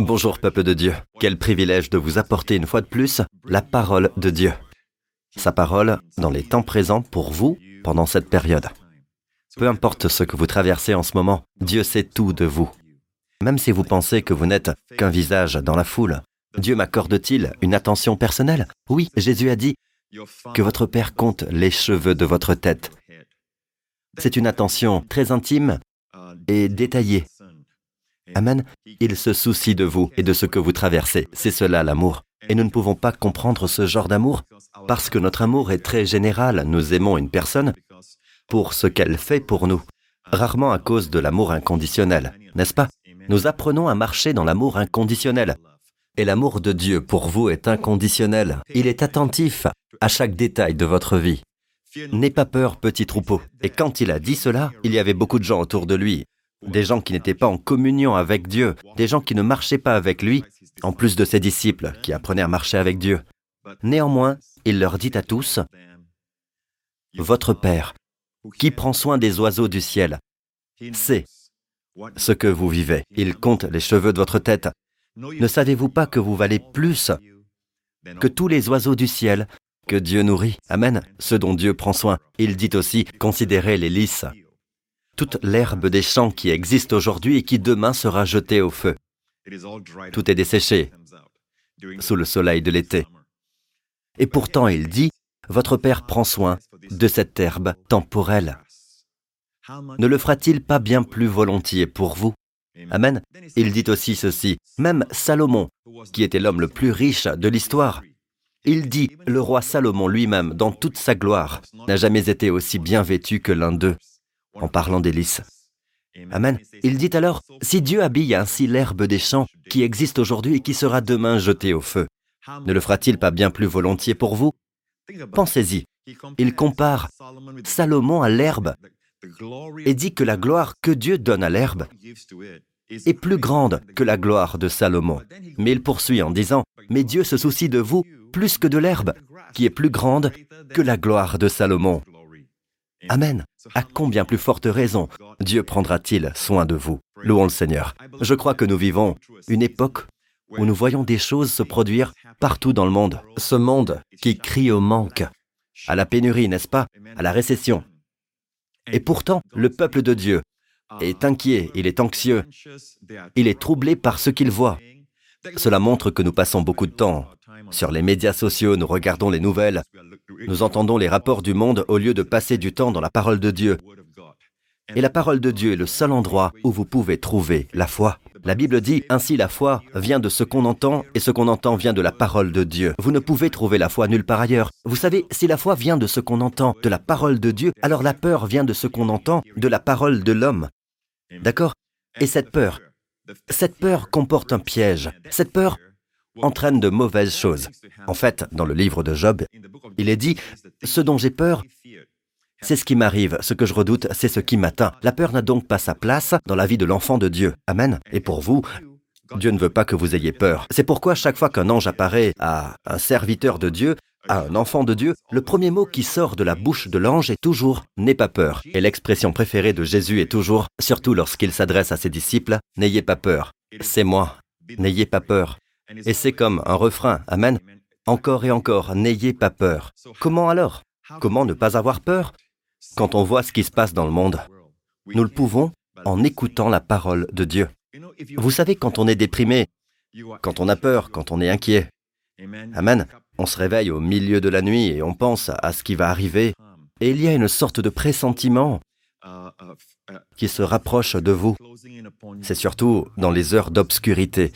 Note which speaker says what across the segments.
Speaker 1: Bonjour peuple de Dieu. Quel privilège de vous apporter une fois de plus la parole de Dieu. Sa parole dans les temps présents pour vous pendant cette période. Peu importe ce que vous traversez en ce moment, Dieu sait tout de vous. Même si vous pensez que vous n'êtes qu'un visage dans la foule, Dieu m'accorde-t-il une attention personnelle? Oui, Jésus a dit que votre Père compte les cheveux de votre tête. C'est une attention très intime et détaillée Amen. Il se soucie de vous et de ce que vous traversez. C'est cela l'amour. Et nous ne pouvons pas comprendre ce genre d'amour parce que notre amour est très général. Nous aimons une personne pour ce qu'elle fait pour nous, rarement à cause de l'amour inconditionnel, n'est-ce pas? Nous apprenons à marcher dans l'amour inconditionnel. Et l'amour de Dieu pour vous est inconditionnel. Il est attentif à chaque détail de votre vie. N'aie pas peur, petit troupeau. Et quand il a dit cela, il y avait beaucoup de gens autour de lui des gens qui n'étaient pas en communion avec Dieu, des gens qui ne marchaient pas avec lui, en plus de ses disciples qui apprenaient à marcher avec Dieu. Néanmoins, il leur dit à tous, Votre Père, qui prend soin des oiseaux du ciel, sait ce que vous vivez. Il compte les cheveux de votre tête. Ne savez-vous pas que vous valez plus que tous les oiseaux du ciel que Dieu nourrit? Amen. Ce dont Dieu prend soin. Il dit aussi, considérez les lys toute l'herbe des champs qui existe aujourd'hui et qui demain sera jetée au feu. Tout est desséché sous le soleil de l'été. Et pourtant il dit, Votre Père prend soin de cette herbe temporelle. Ne le fera-t-il pas bien plus volontiers pour vous? Amen. Il dit aussi ceci, même Salomon, qui était l'homme le plus riche de l'histoire, il dit, le roi Salomon lui-même, dans toute sa gloire, n'a jamais été aussi bien vêtu que l'un d'eux en parlant des. Amen. Il dit alors, si Dieu habille ainsi l'herbe des champs qui existe aujourd'hui et qui sera demain jetée au feu, ne le fera-t-il pas bien plus volontiers pour vous? Pensez-y. Il compare Salomon à l'herbe et dit que la gloire que Dieu donne à l'herbe est plus grande que la gloire de Salomon. Mais il poursuit en disant, mais Dieu se soucie de vous plus que de l'herbe, qui est plus grande que la gloire de Salomon. Amen. À combien plus forte raison Dieu prendra-t-il soin de vous Louons le Seigneur. Je crois que nous vivons une époque où nous voyons des choses se produire partout dans le monde. Ce monde qui crie au manque, à la pénurie, n'est-ce pas À la récession. Et pourtant, le peuple de Dieu est inquiet, il est anxieux, il est troublé par ce qu'il voit. Cela montre que nous passons beaucoup de temps sur les médias sociaux, nous regardons les nouvelles, nous entendons les rapports du monde au lieu de passer du temps dans la parole de Dieu. Et la parole de Dieu est le seul endroit où vous pouvez trouver la foi. La Bible dit, ainsi la foi vient de ce qu'on entend et ce qu'on entend vient de la parole de Dieu. Vous ne pouvez trouver la foi nulle part ailleurs. Vous savez, si la foi vient de ce qu'on entend, de la parole de Dieu, alors la peur vient de ce qu'on entend, de la parole de l'homme. D'accord? Et cette peur, cette peur comporte un piège. Cette peur entraîne de mauvaises choses. En fait, dans le livre de Job, il est dit, ce dont j'ai peur, c'est ce qui m'arrive, ce que je redoute, c'est ce qui m'atteint. La peur n'a donc pas sa place dans la vie de l'enfant de Dieu. Amen. Et pour vous, Dieu ne veut pas que vous ayez peur. C'est pourquoi chaque fois qu'un ange apparaît à un serviteur de Dieu, à un enfant de Dieu, le premier mot qui sort de la bouche de l'ange est toujours ⁇ N'aie pas peur ⁇ Et l'expression préférée de Jésus est toujours, surtout lorsqu'il s'adresse à ses disciples, ⁇ N'ayez pas peur, c'est moi, n'ayez pas peur. Et c'est comme un refrain, Amen. Encore et encore, n'ayez pas peur. Comment alors? Comment ne pas avoir peur? Quand on voit ce qui se passe dans le monde Nous le pouvons en écoutant la parole de Dieu. Vous savez, quand on est déprimé, quand on a peur, quand on est inquiet, Amen, on se réveille au milieu de la nuit et on pense à ce qui va arriver, et il y a une sorte de pressentiment qui se rapproche de vous. C'est surtout dans les heures d'obscurité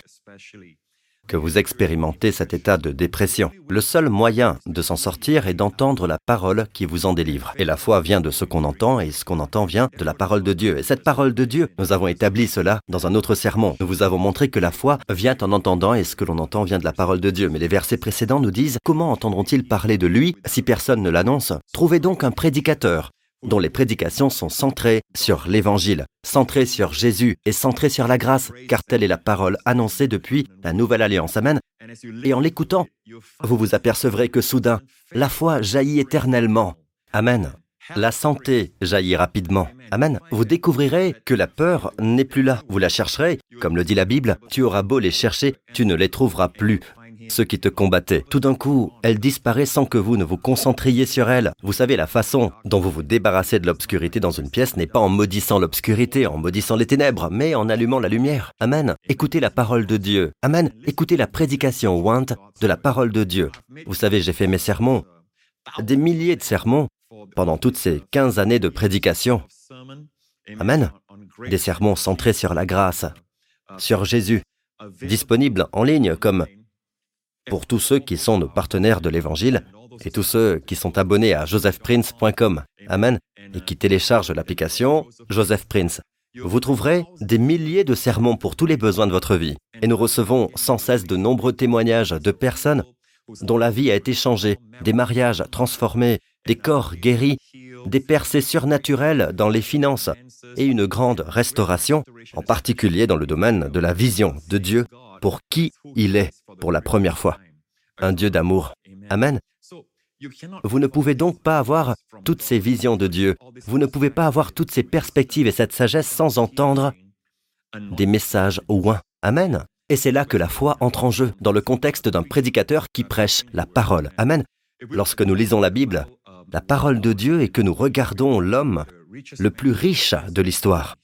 Speaker 1: que vous expérimentez cet état de dépression. Le seul moyen de s'en sortir est d'entendre la parole qui vous en délivre. Et la foi vient de ce qu'on entend et ce qu'on entend vient de la parole de Dieu. Et cette parole de Dieu, nous avons établi cela dans un autre sermon. Nous vous avons montré que la foi vient en entendant et ce que l'on entend vient de la parole de Dieu. Mais les versets précédents nous disent comment entendront-ils parler de lui si personne ne l'annonce? Trouvez donc un prédicateur dont les prédications sont centrées sur l'Évangile, centrées sur Jésus et centrées sur la grâce, car telle est la parole annoncée depuis la Nouvelle Alliance. Amen. Et en l'écoutant, vous vous apercevrez que soudain, la foi jaillit éternellement. Amen. la santé jaillit rapidement. Amen. Vous découvrirez que la peur n'est plus là. Vous la chercherez. Comme le dit la Bible, tu auras beau les chercher, tu ne les trouveras plus ceux qui te combattaient. Tout d'un coup, elle disparaît sans que vous ne vous concentriez sur elle. Vous savez, la façon dont vous vous débarrassez de l'obscurité dans une pièce n'est pas en maudissant l'obscurité, en maudissant les ténèbres, mais en allumant la lumière. Amen. Écoutez la parole de Dieu. Amen. Écoutez la prédication want de la parole de Dieu. Vous savez, j'ai fait mes sermons, des milliers de sermons, pendant toutes ces 15 années de prédication. Amen. Des sermons centrés sur la grâce, sur Jésus, disponibles en ligne comme pour tous ceux qui sont nos partenaires de l'Évangile et tous ceux qui sont abonnés à josephprince.com. Amen. Et qui téléchargent l'application Joseph Prince. Vous trouverez des milliers de sermons pour tous les besoins de votre vie. Et nous recevons sans cesse de nombreux témoignages de personnes dont la vie a été changée, des mariages transformés, des corps guéris, des percées surnaturelles dans les finances et une grande restauration, en particulier dans le domaine de la vision de Dieu pour qui il est pour la première fois. Un Dieu d'amour. Amen. Vous ne pouvez donc pas avoir toutes ces visions de Dieu. Vous ne pouvez pas avoir toutes ces perspectives et cette sagesse sans entendre des messages au loin. Amen. Et c'est là que la foi entre en jeu, dans le contexte d'un prédicateur qui prêche la parole. Amen. Lorsque nous lisons la Bible, la parole de Dieu et que nous regardons l'homme le plus riche de l'histoire,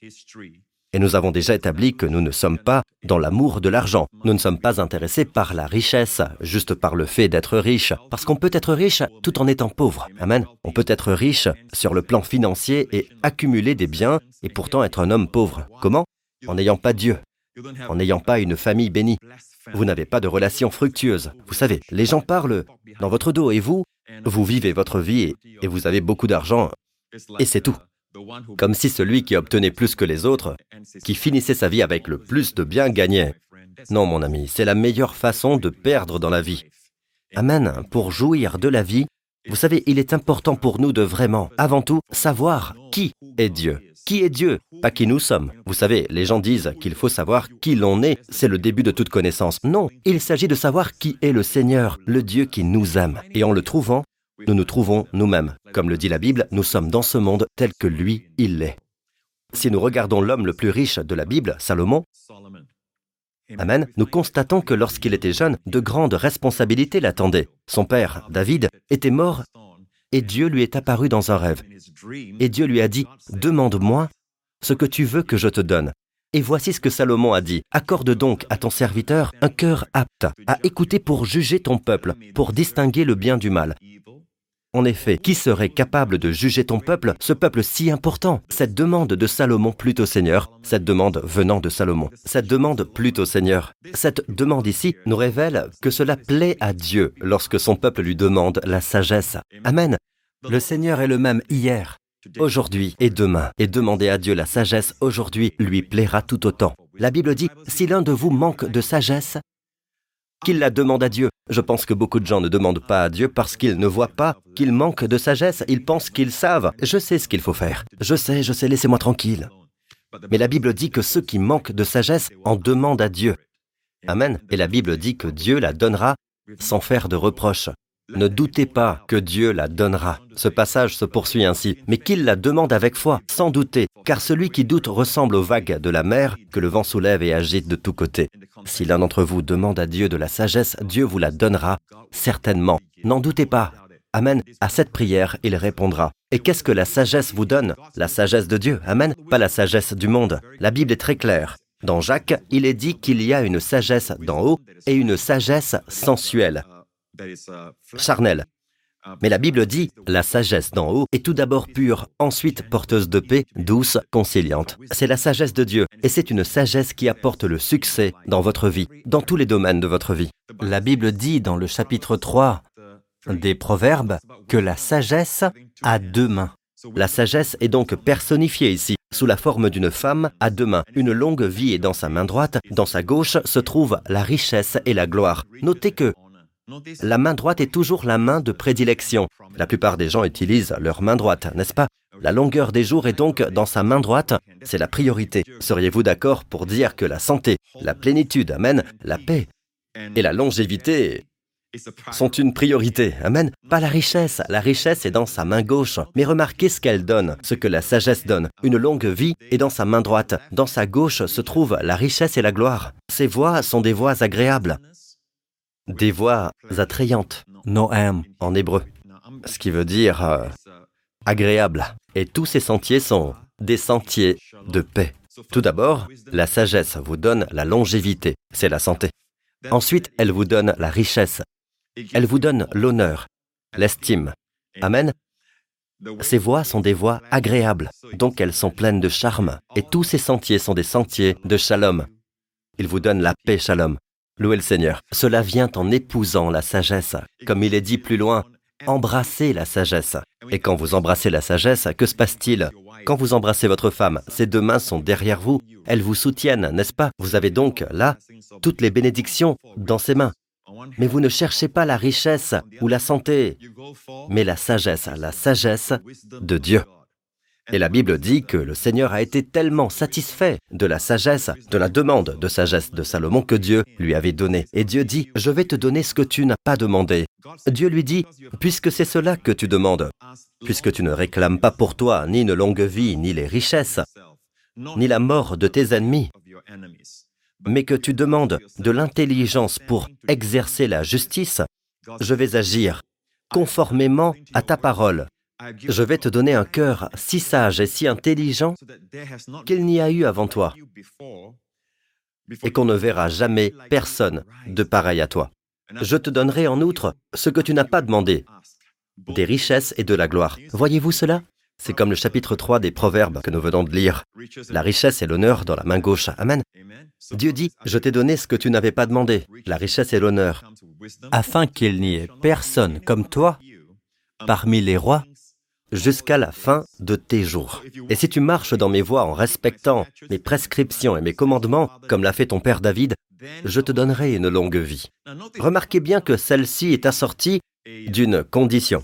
Speaker 1: et nous avons déjà établi que nous ne sommes pas dans l'amour de l'argent. Nous ne sommes pas intéressés par la richesse, juste par le fait d'être riche. Parce qu'on peut être riche tout en étant pauvre. Amen. On peut être riche sur le plan financier et accumuler des biens et pourtant être un homme pauvre. Comment? En n'ayant pas Dieu. En n'ayant pas une famille bénie. Vous n'avez pas de relation fructueuse. Vous savez, les gens parlent dans votre dos et vous, vous vivez votre vie et, vous avez beaucoup d'argent et c'est tout. Comme si celui qui obtenait plus que les autres, qui finissait sa vie avec le plus de biens, gagnait. Non, mon ami, c'est la meilleure façon de perdre dans la vie. Amen. Pour jouir de la vie, vous savez, il est important pour nous de vraiment, avant tout, savoir qui est Dieu. Qui est Dieu? Pas qui nous sommes. Vous savez, les gens disent qu'il faut savoir qui l'on est, c'est le début de toute connaissance. Non, il s'agit de savoir qui est le Seigneur, le Dieu qui nous aime. Et en le trouvant, nous nous trouvons nous-mêmes. Comme le dit la Bible, nous sommes dans ce monde tel que lui, il l'est. Si nous regardons l'homme le plus riche de la Bible, Salomon, Amen, nous constatons que lorsqu'il était jeune, de grandes responsabilités l'attendaient. Son père, David, était mort et Dieu lui est apparu dans un rêve. Et Dieu lui a dit, Demande-moi ce que tu veux que je te donne. Et voici ce que Salomon a dit. Accorde donc à ton serviteur un cœur apte à écouter pour juger ton peuple, pour distinguer le bien du mal. En effet, qui serait capable de juger ton peuple, ce peuple si important? Cette demande de Salomon plutôt Seigneur, cette demande venant de Salomon, cette demande plutôt Seigneur, cette demande ici nous révèle que cela plaît à Dieu lorsque son peuple lui demande la sagesse. Amen. Le Seigneur est le même hier, aujourd'hui et demain, et demander à Dieu la sagesse aujourd'hui lui plaira tout autant. La Bible dit, si l'un de vous manque de sagesse, qu'il la demande à Dieu. Je pense que beaucoup de gens ne demandent pas à Dieu parce qu'ils ne voient pas qu'ils manquent de sagesse. Ils pensent qu'ils savent. Je sais ce qu'il faut faire. Je sais, je sais, laissez-moi tranquille. Mais la Bible dit que ceux qui manquent de sagesse en demandent à Dieu. Amen. Et la Bible dit que Dieu la donnera sans faire de reproches. Ne doutez pas que Dieu la donnera. Ce passage se poursuit ainsi, mais qu'il la demande avec foi, sans douter, car celui qui doute ressemble aux vagues de la mer que le vent soulève et agite de tous côtés. Si l'un d'entre vous demande à Dieu de la sagesse, Dieu vous la donnera, certainement. N'en doutez pas. Amen. À cette prière, il répondra. Et qu'est-ce que la sagesse vous donne? La sagesse de Dieu. Amen. Pas la sagesse du monde. La Bible est très claire. Dans Jacques, il est dit qu'il y a une sagesse d'en haut et une sagesse sensuelle charnel. Mais la Bible dit, la sagesse d'en haut est tout d'abord pure, ensuite porteuse de paix, douce, conciliante. C'est la sagesse de Dieu, et c'est une sagesse qui apporte le succès dans votre vie, dans tous les domaines de votre vie. La Bible dit dans le chapitre 3 des Proverbes que la sagesse a deux mains. La sagesse est donc personnifiée ici, sous la forme d'une femme à deux mains. Une longue vie est dans sa main droite, dans sa gauche se trouve la richesse et la gloire. Notez que la main droite est toujours la main de prédilection. La plupart des gens utilisent leur main droite, n'est-ce pas? La longueur des jours est donc dans sa main droite, c'est la priorité. Seriez-vous d'accord pour dire que la santé, la plénitude, amène la paix et la longévité sont une priorité. Amen? Pas la richesse. La richesse est dans sa main gauche. Mais remarquez ce qu'elle donne, ce que la sagesse donne. Une longue vie est dans sa main droite. Dans sa gauche se trouve la richesse et la gloire. Ces voies sont des voies agréables, des voies attrayantes, noam en hébreu, ce qui veut dire euh, agréable. Et tous ces sentiers sont des sentiers de paix. Tout d'abord, la sagesse vous donne la longévité, c'est la santé. Ensuite, elle vous donne la richesse, elle vous donne l'honneur, l'estime. Amen. Ces voies sont des voies agréables, donc elles sont pleines de charme, et tous ces sentiers sont des sentiers de shalom. Il vous donne la paix shalom. Louez le Seigneur. Cela vient en épousant la sagesse. Comme il est dit plus loin, embrassez la sagesse. Et quand vous embrassez la sagesse, que se passe-t-il? Quand vous embrassez votre femme, ses deux mains sont derrière vous, elles vous soutiennent, n'est-ce pas? Vous avez donc là toutes les bénédictions dans ses mains. Mais vous ne cherchez pas la richesse ou la santé, mais la sagesse, la sagesse de Dieu. Et la Bible dit que le Seigneur a été tellement satisfait de la sagesse, de la demande de sagesse de Salomon que Dieu lui avait donné. Et Dieu dit, je vais te donner ce que tu n'as pas demandé. Dieu lui dit, puisque c'est cela que tu demandes, puisque tu ne réclames pas pour toi ni une longue vie, ni les richesses, ni la mort de tes ennemis, mais que tu demandes de l'intelligence pour exercer la justice, je vais agir conformément à ta parole. Je vais te donner un cœur si sage et si intelligent qu'il n'y a eu avant toi et qu'on ne verra jamais personne de pareil à toi. Je te donnerai en outre ce que tu n'as pas demandé, des richesses et de la gloire. Voyez-vous cela? C'est comme le chapitre 3 des Proverbes que nous venons de lire. La richesse et l'honneur dans la main gauche. Amen. Dieu dit, je t'ai donné ce que tu n'avais pas demandé, la richesse et l'honneur, afin qu'il n'y ait personne comme toi parmi les rois jusqu'à la fin de tes jours. Et si tu marches dans mes voies en respectant mes prescriptions et mes commandements, comme l'a fait ton père David, je te donnerai une longue vie. Remarquez bien que celle-ci est assortie d'une condition.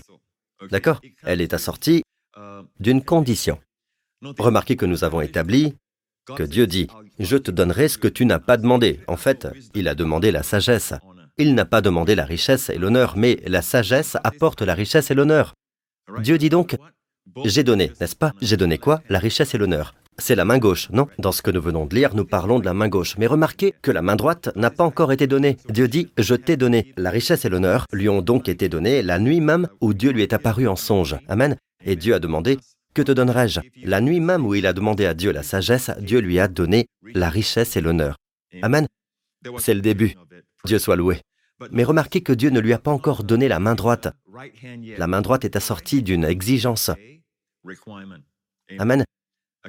Speaker 1: D'accord? Elle est assortie d'une condition. Remarquez que nous avons établi que Dieu dit, je te donnerai ce que tu n'as pas demandé. En fait, il a demandé la sagesse. Il n'a pas demandé la richesse et l'honneur, mais la sagesse apporte la richesse et l'honneur. Dieu dit donc, j'ai donné, n'est-ce pas? J'ai donné quoi? La richesse et l'honneur. C'est la main gauche, non? Dans ce que nous venons de lire, nous parlons de la main gauche. Mais remarquez que la main droite n'a pas encore été donnée. Dieu dit, je t'ai donné. La richesse et l'honneur lui ont donc été donnés la nuit même où Dieu lui est apparu en songe. Amen. Et Dieu a demandé, que te donnerai-je? La nuit même où il a demandé à Dieu la sagesse, Dieu lui a donné la richesse et l'honneur. Amen. C'est le début. Dieu soit loué. Mais remarquez que Dieu ne lui a pas encore donné la main droite. La main droite est assortie d'une exigence. Amen.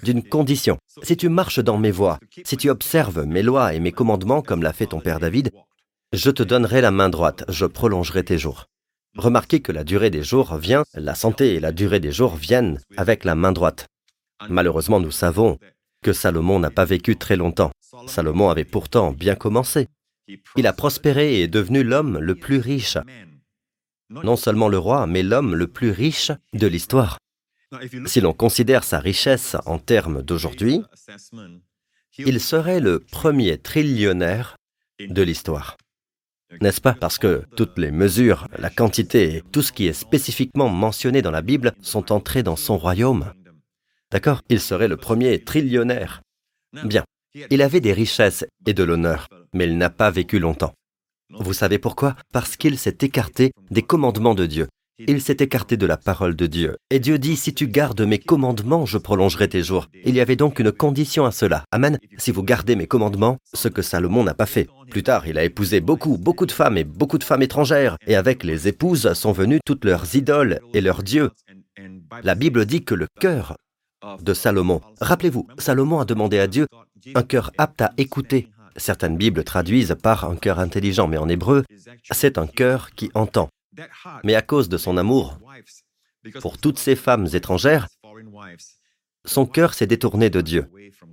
Speaker 1: D'une condition. Si tu marches dans mes voies, si tu observes mes lois et mes commandements comme l'a fait ton père David, je te donnerai la main droite, je prolongerai tes jours. Remarquez que la durée des jours vient, la santé et la durée des jours viennent avec la main droite. Malheureusement, nous savons que Salomon n'a pas vécu très longtemps. Salomon avait pourtant bien commencé. Il a prospéré et est devenu l'homme le plus riche. Non seulement le roi, mais l'homme le plus riche de l'histoire. Si l'on considère sa richesse en termes d'aujourd'hui, il serait le premier trillionnaire de l'histoire. N'est-ce pas? Parce que toutes les mesures, la quantité et tout ce qui est spécifiquement mentionné dans la Bible sont entrés dans son royaume. D'accord? Il serait le premier trillionnaire. Bien. Il avait des richesses et de l'honneur, mais il n'a pas vécu longtemps. Vous savez pourquoi? Parce qu'il s'est écarté des commandements de Dieu. Il s'est écarté de la parole de Dieu. Et Dieu dit, si tu gardes mes commandements, je prolongerai tes jours. Il y avait donc une condition à cela. Amen. Si vous gardez mes commandements, ce que Salomon n'a pas fait. Plus tard, il a épousé beaucoup, beaucoup de femmes et beaucoup de femmes étrangères. Et avec les épouses sont venues toutes leurs idoles et leurs dieux. La Bible dit que le cœur de Salomon, rappelez-vous, Salomon a demandé à Dieu un cœur apte à écouter. Certaines Bibles traduisent par un cœur intelligent, mais en hébreu, c'est un cœur qui entend. Mais à cause de son amour pour toutes ces femmes étrangères, son cœur s'est détourné de Dieu.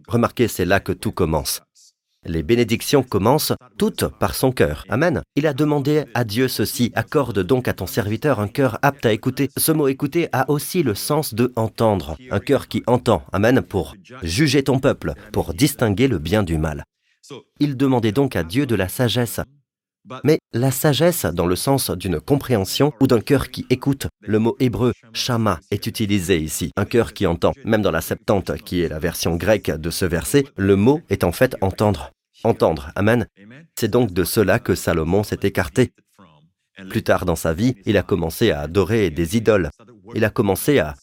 Speaker 1: Remarquez, c'est là que tout commence. Les bénédictions commencent toutes par son cœur. Amen. Il a demandé à Dieu ceci, accorde donc à ton serviteur un cœur apte à écouter. Ce mot écouter a aussi le sens de entendre. Un cœur qui entend. Amen. Pour juger ton peuple, pour distinguer le bien du mal. Il demandait donc à Dieu de la sagesse Mais la sagesse, dans le sens d'une compréhension ou d'un cœur qui écoute, le mot hébreu shama est utilisé ici, un cœur qui entend. Même dans la Septante, qui est la version grecque de ce verset, le mot est en fait entendre. Entendre, amen. C'est donc de cela que Salomon s'est écarté. Plus tard dans sa vie, il a commencé à adorer des idoles. Il a commencé à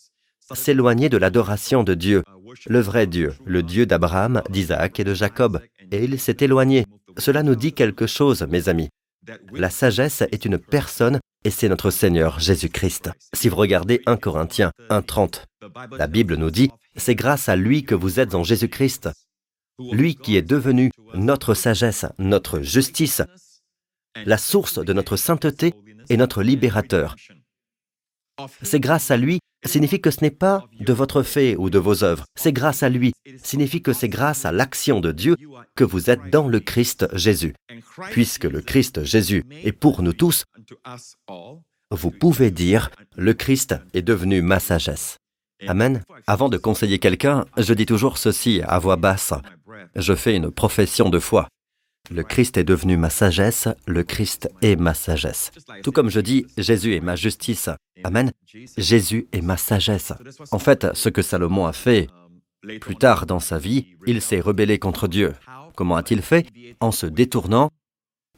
Speaker 1: s'éloigner de l'adoration de Dieu, le vrai Dieu, le Dieu d'Abraham, d'Isaac et de Jacob. Et il s'est éloigné. Cela nous dit quelque chose, mes amis. La sagesse est une personne et c'est notre Seigneur Jésus-Christ. Si vous regardez 1 Corinthiens 1.30, la Bible nous dit, c'est grâce à lui que vous êtes en Jésus-Christ, lui qui est devenu notre sagesse, notre justice, la source de notre sainteté et notre libérateur. C'est grâce à lui signifie que ce n'est pas de votre fait ou de vos œuvres, c'est grâce à lui, signifie que c'est grâce à l'action de Dieu que vous êtes dans le Christ Jésus. Puisque le Christ Jésus est pour nous tous, vous pouvez dire, le Christ est devenu ma sagesse. Amen. Avant de conseiller quelqu'un, je dis toujours ceci à voix basse. Je fais une profession de foi. Le Christ est devenu ma sagesse, le Christ est ma sagesse. Tout comme je dis, Jésus est ma justice. Amen. Jésus est ma sagesse. En fait, ce que Salomon a fait plus tard dans sa vie, il s'est rebellé contre Dieu. Comment a-t-il fait? En se détournant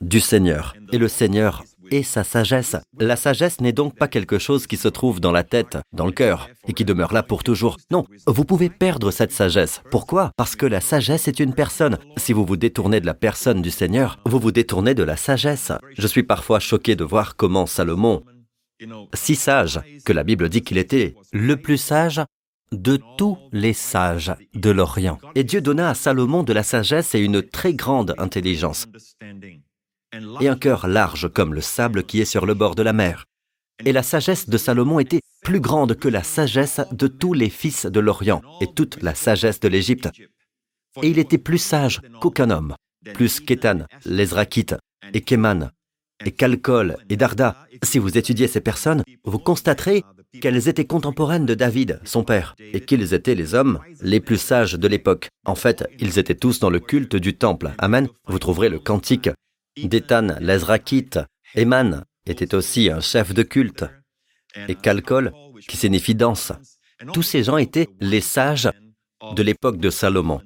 Speaker 1: du Seigneur. Et le Seigneur et sa sagesse. La sagesse n'est donc pas quelque chose qui se trouve dans la tête, dans le cœur, et qui demeure là pour toujours. Non, vous pouvez perdre cette sagesse. Pourquoi? Parce que la sagesse est une personne. Si vous vous détournez de la personne du Seigneur, vous vous détournez de la sagesse. Je suis parfois choqué de voir comment Salomon, si sage que la Bible dit qu'il était le plus sage de tous les sages de l'Orient. Et Dieu donna à Salomon de la sagesse et une très grande intelligence et un cœur large comme le sable qui est sur le bord de la mer. Et la sagesse de Salomon était plus grande que la sagesse de tous les fils de l'Orient et toute la sagesse de l'Égypte. Et il était plus sage qu'aucun homme, plus qu'Étan, l'Ezrakite, et Kéman, et Calcol, et Darda. Si vous étudiez ces personnes, vous constaterez qu'elles étaient contemporaines de David, son père, et qu'ils étaient les hommes les plus sages de l'époque. En fait, ils étaient tous dans le culte du temple. Amen. Vous trouverez le cantique Détan l'Ezrakite, Eman était aussi un chef de culte, et Kalkol, qui signifie danse. Tous ces gens étaient les sages de l'époque de Salomon.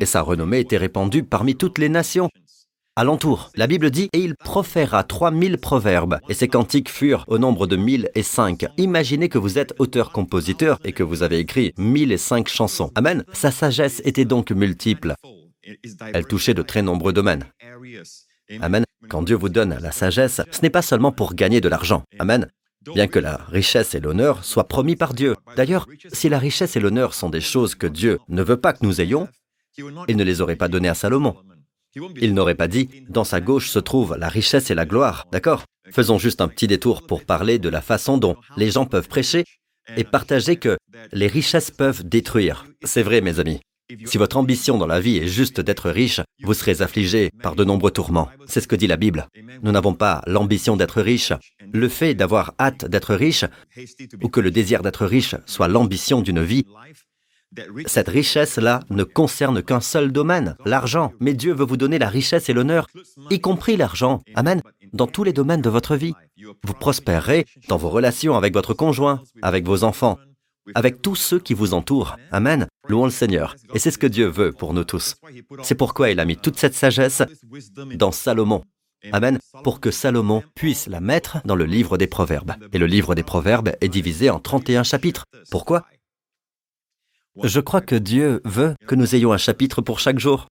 Speaker 1: Et sa renommée était répandue parmi toutes les nations. Alentour, la Bible dit, et il proféra trois mille proverbes, et ses cantiques furent au nombre de mille et cinq. Imaginez que vous êtes auteur-compositeur et que vous avez écrit mille et cinq chansons. Amen. Sa sagesse était donc multiple. Elle touchait de très nombreux domaines. Amen. Quand Dieu vous donne la sagesse, ce n'est pas seulement pour gagner de l'argent. Amen. Bien que la richesse et l'honneur soient promis par Dieu. D'ailleurs, si la richesse et l'honneur sont des choses que Dieu ne veut pas que nous ayons, il ne les aurait pas données à Salomon. Il n'aurait pas dit, dans sa gauche se trouve la richesse et la gloire, d'accord? Faisons juste un petit détour pour parler de la façon dont les gens peuvent prêcher et partager que les richesses peuvent détruire. C'est vrai, mes amis. Si votre ambition dans la vie est juste d'être riche, vous serez affligé par de nombreux tourments. C'est ce que dit la Bible. Nous n'avons pas l'ambition d'être riche. Le fait d'avoir hâte d'être riche, ou que le désir d'être riche soit l'ambition d'une vie, cette richesse-là ne concerne qu'un seul domaine, l'argent. Mais Dieu veut vous donner la richesse et l'honneur, y compris l'argent. Amen. Dans tous les domaines de votre vie. Vous prospérerez dans vos relations avec votre conjoint, avec vos enfants, avec tous ceux qui vous entourent. Amen. Louons le Seigneur. Et c'est ce que Dieu veut pour nous tous. C'est pourquoi il a mis toute cette sagesse dans Salomon. Amen. Pour que Salomon puisse la mettre dans le livre des Proverbes. Et le livre des Proverbes est divisé en 31 chapitres. Pourquoi? Je crois que Dieu veut que nous ayons un chapitre pour chaque jour.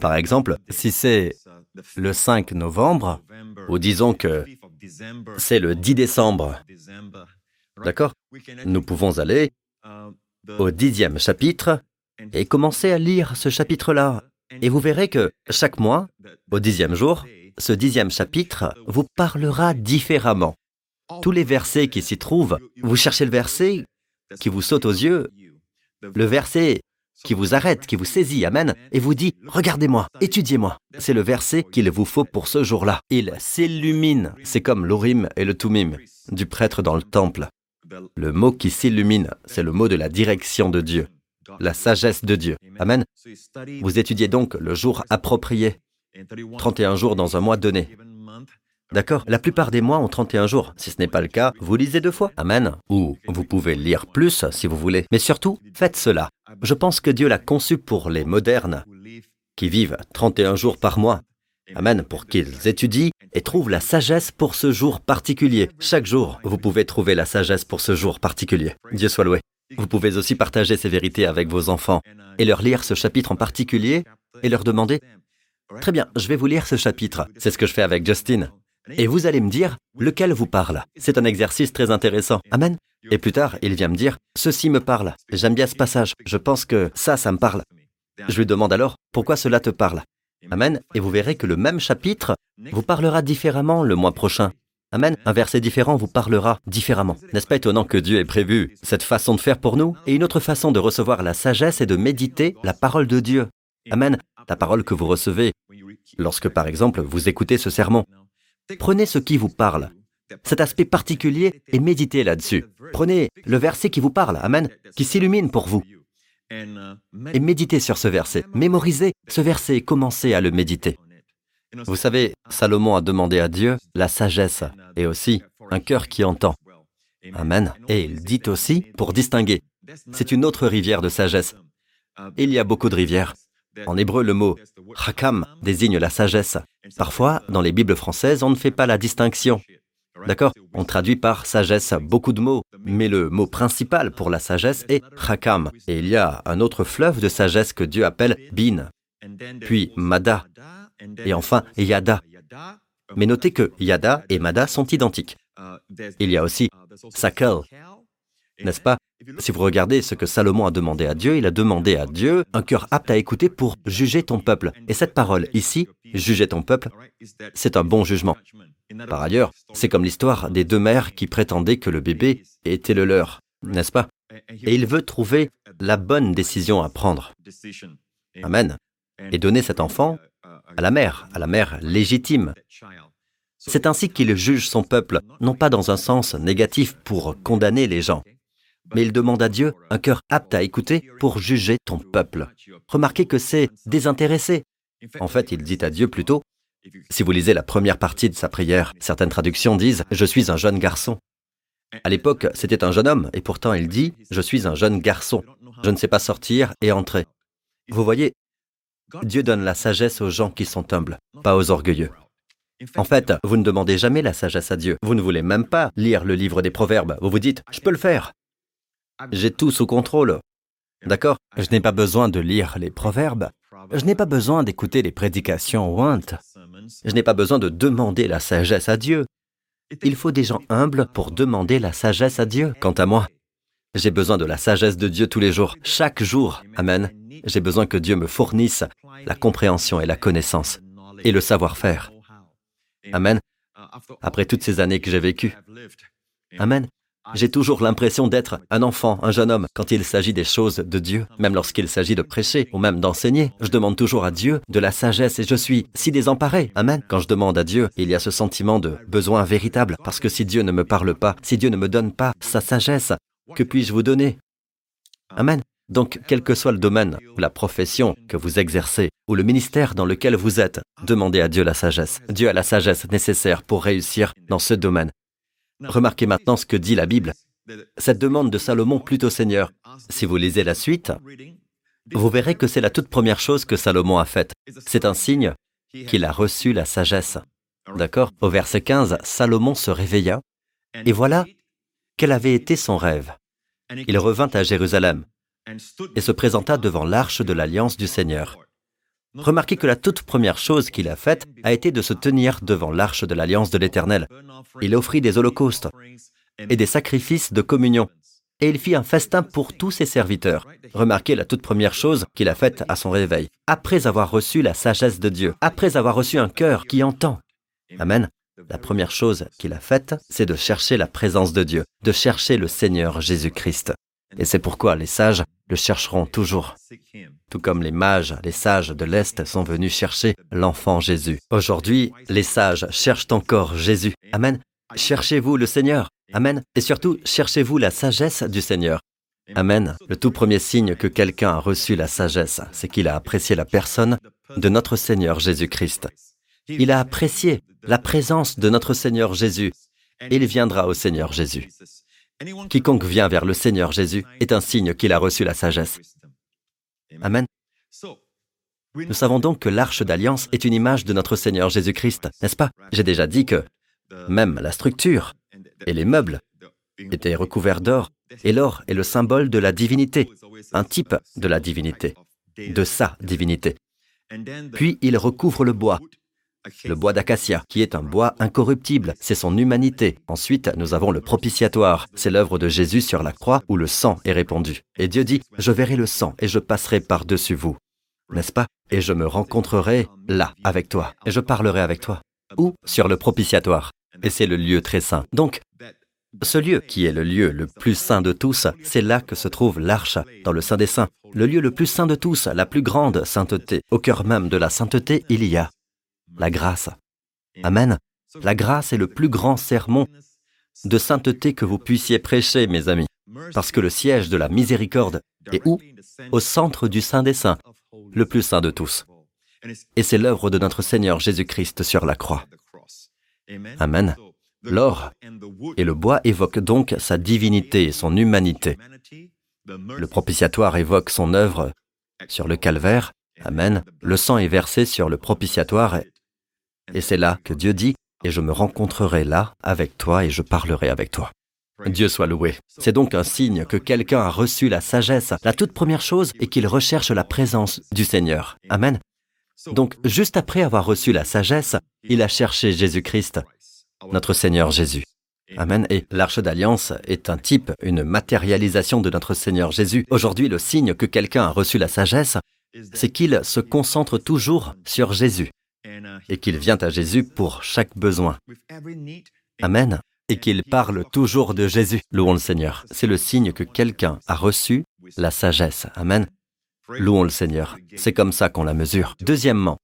Speaker 1: Par exemple, si c'est le 5 novembre, ou disons que c'est le 10 décembre, D'accord Nous pouvons aller au dixième chapitre et commencer à lire ce chapitre-là. Et vous verrez que chaque mois, au dixième jour, ce dixième chapitre vous parlera différemment. Tous les versets qui s'y trouvent, vous cherchez le verset qui vous saute aux yeux, le verset qui vous arrête, qui vous saisit, amen, et vous dit, regardez-moi, étudiez-moi. C'est le verset qu'il vous faut pour ce jour-là. Il s'illumine. C'est comme l'Urim et le Tumim du prêtre dans le temple. Le mot qui s'illumine, c'est le mot de la direction de Dieu, la sagesse de Dieu. Amen. Vous étudiez donc le jour approprié. 31 jours dans un mois donné. D'accord? La plupart des mois ont 31 jours. Si ce n'est pas le cas, vous lisez deux fois. Amen. Ou vous pouvez lire plus si vous voulez. Mais surtout, faites cela. Je pense que Dieu l'a conçu pour les modernes qui vivent 31 jours par mois. Amen, pour qu'ils étudient et trouvent la sagesse pour ce jour particulier. Chaque jour, vous pouvez trouver la sagesse pour ce jour particulier. Dieu soit loué. Vous pouvez aussi partager ces vérités avec vos enfants et leur lire ce chapitre en particulier et leur demander, Très bien, je vais vous lire ce chapitre. C'est ce que je fais avec Justin. Et vous allez me dire lequel vous parle. C'est un exercice très intéressant. Amen. Et plus tard, il vient me dire, ceci me parle. J'aime bien ce passage. Je pense que ça, ça me parle. Je lui demande alors, pourquoi cela te parle? Amen. Et vous verrez que le même chapitre vous parlera différemment le mois prochain. Amen. Un verset différent vous parlera différemment. N'est-ce pas étonnant que Dieu ait prévu cette façon de faire pour nous Et une autre façon de recevoir la sagesse est de méditer la parole de Dieu? Amen. La parole que vous recevez lorsque, par exemple, vous écoutez ce sermon. Prenez ce qui vous parle, cet aspect particulier, et méditez là-dessus. Prenez le verset qui vous parle, Amen, qui s'illumine pour vous. Et méditez sur ce verset. Mémorisez ce verset et commencez à le méditer. Vous savez, Salomon a demandé à Dieu la sagesse et aussi un cœur qui entend. Amen. Et il dit aussi pour distinguer. C'est une autre rivière de sagesse. Il y a beaucoup de rivières. En hébreu, le mot hakam désigne la sagesse. Parfois, dans les Bibles françaises, on ne fait pas la distinction. D'accord On traduit par sagesse beaucoup de mots, mais le mot principal pour la sagesse est hakam. Et il y a un autre fleuve de sagesse que Dieu appelle bin, puis mada, et enfin yada. Mais notez que yada et mada sont identiques. Il y a aussi sakel, n'est-ce pas Si vous regardez ce que Salomon a demandé à Dieu, il a demandé à Dieu un cœur apte à écouter pour juger ton peuple. Et cette parole ici, juger ton peuple, c'est un bon jugement. Par ailleurs, c'est comme l'histoire des deux mères qui prétendaient que le bébé était le leur, n'est-ce pas Et il veut trouver la bonne décision à prendre. Amen. Et donner cet enfant à la mère, à la mère légitime. C'est ainsi qu'il juge son peuple, non pas dans un sens négatif pour condamner les gens, mais il demande à Dieu un cœur apte à écouter pour juger ton peuple. Remarquez que c'est désintéressé. En fait, il dit à Dieu plutôt, si vous lisez la première partie de sa prière, certaines traductions disent ⁇ Je suis un jeune garçon ⁇ À l'époque, c'était un jeune homme, et pourtant il dit ⁇ Je suis un jeune garçon, je ne sais pas sortir et entrer ⁇ Vous voyez, Dieu donne la sagesse aux gens qui sont humbles, pas aux orgueilleux. En fait, vous ne demandez jamais la sagesse à Dieu. Vous ne voulez même pas lire le livre des Proverbes. Vous vous dites ⁇ Je peux le faire ⁇ j'ai tout sous contrôle. D'accord Je n'ai pas besoin de lire les proverbes. Je n'ai pas besoin d'écouter les prédications ouintes. Je n'ai pas besoin de demander la sagesse à Dieu. Il faut des gens humbles pour demander la sagesse à Dieu. Quant à moi, j'ai besoin de la sagesse de Dieu tous les jours, chaque jour. Amen. J'ai besoin que Dieu me fournisse la compréhension et la connaissance et le savoir-faire. Amen. Après toutes ces années que j'ai vécues. Amen. J'ai toujours l'impression d'être un enfant, un jeune homme, quand il s'agit des choses de Dieu, même lorsqu'il s'agit de prêcher ou même d'enseigner. Je demande toujours à Dieu de la sagesse et je suis si désemparé. Amen. Quand je demande à Dieu, il y a ce sentiment de besoin véritable, parce que si Dieu ne me parle pas, si Dieu ne me donne pas sa sagesse, que puis-je vous donner? Amen. Donc, quel que soit le domaine ou la profession que vous exercez ou le ministère dans lequel vous êtes, demandez à Dieu la sagesse. Dieu a la sagesse nécessaire pour réussir dans ce domaine. Remarquez maintenant ce que dit la Bible. Cette demande de Salomon plutôt Seigneur. Si vous lisez la suite, vous verrez que c'est la toute première chose que Salomon a faite. C'est un signe qu'il a reçu la sagesse. D'accord? Au verset 15, Salomon se réveilla, et voilà quel avait été son rêve. Il revint à Jérusalem et se présenta devant l'arche de l'alliance du Seigneur. Remarquez que la toute première chose qu'il a faite a été de se tenir devant l'arche de l'alliance de l'Éternel. Il offrit des holocaustes et des sacrifices de communion. Et il fit un festin pour tous ses serviteurs. Remarquez la toute première chose qu'il a faite à son réveil, après avoir reçu la sagesse de Dieu, après avoir reçu un cœur qui entend. Amen. La première chose qu'il a faite, c'est de chercher la présence de Dieu, de chercher le Seigneur Jésus-Christ. Et c'est pourquoi les sages le chercheront toujours tout comme les mages, les sages de l'Est sont venus chercher l'enfant Jésus. Aujourd'hui, les sages cherchent encore Jésus. Amen. Cherchez-vous le Seigneur. Amen. Et surtout, cherchez-vous la sagesse du Seigneur. Amen. Le tout premier signe que quelqu'un a reçu la sagesse, c'est qu'il a apprécié la personne de notre Seigneur Jésus-Christ. Il a apprécié la présence de notre Seigneur Jésus il viendra au Seigneur Jésus. Quiconque vient vers le Seigneur Jésus est un signe qu'il a reçu la sagesse. Amen. Nous savons donc que l'arche d'alliance est une image de notre Seigneur Jésus-Christ, n'est-ce pas? J'ai déjà dit que même la structure et les meubles étaient recouverts d'or, et l'or est le symbole de la divinité, un type de la divinité, de sa divinité. Puis il recouvre le bois, le bois d'acacia, qui est un bois incorruptible, c'est son humanité. Ensuite, nous avons le propitiatoire, c'est l'œuvre de Jésus sur la croix où le sang est répandu. Et Dieu dit, je verrai le sang et je passerai par-dessus vous. N'est-ce pas? Et je me rencontrerai là, avec toi, et je parlerai avec toi. Ou sur le propitiatoire. Et c'est le lieu très saint. Donc, ce lieu, qui est le lieu le plus saint de tous, c'est là que se trouve l'arche, dans le Saint des Saints. Le lieu le plus saint de tous, la plus grande sainteté. Au cœur même de la sainteté, il y a la grâce. Amen. La grâce est le plus grand sermon de sainteté que vous puissiez prêcher, mes amis, parce que le siège de la miséricorde est où? Au centre du Saint des Saints, le plus saint de tous. Et c'est l'œuvre de notre Seigneur Jésus-Christ sur la croix. Amen. L'or et le bois évoquent donc sa divinité et son humanité. Le propitiatoire évoque son œuvre sur le calvaire. Amen. Le sang est versé sur le propitiatoire et c'est là que Dieu dit, et je me rencontrerai là avec toi et je parlerai avec toi. Dieu soit loué. C'est donc un signe que quelqu'un a reçu la sagesse. La toute première chose est qu'il recherche la présence du Seigneur. Amen. Donc, juste après avoir reçu la sagesse, il a cherché Jésus-Christ, notre Seigneur Jésus. Amen. Et l'arche d'alliance est un type, une matérialisation de notre Seigneur Jésus. Aujourd'hui, le signe que quelqu'un a reçu la sagesse, c'est qu'il se concentre toujours sur Jésus et qu'il vient à Jésus pour chaque besoin. Amen. Et qu'il parle toujours de Jésus. Louons le Seigneur. C'est le signe que quelqu'un a reçu la sagesse. Amen. Louons le Seigneur. C'est comme ça qu'on la mesure. Deuxièmement,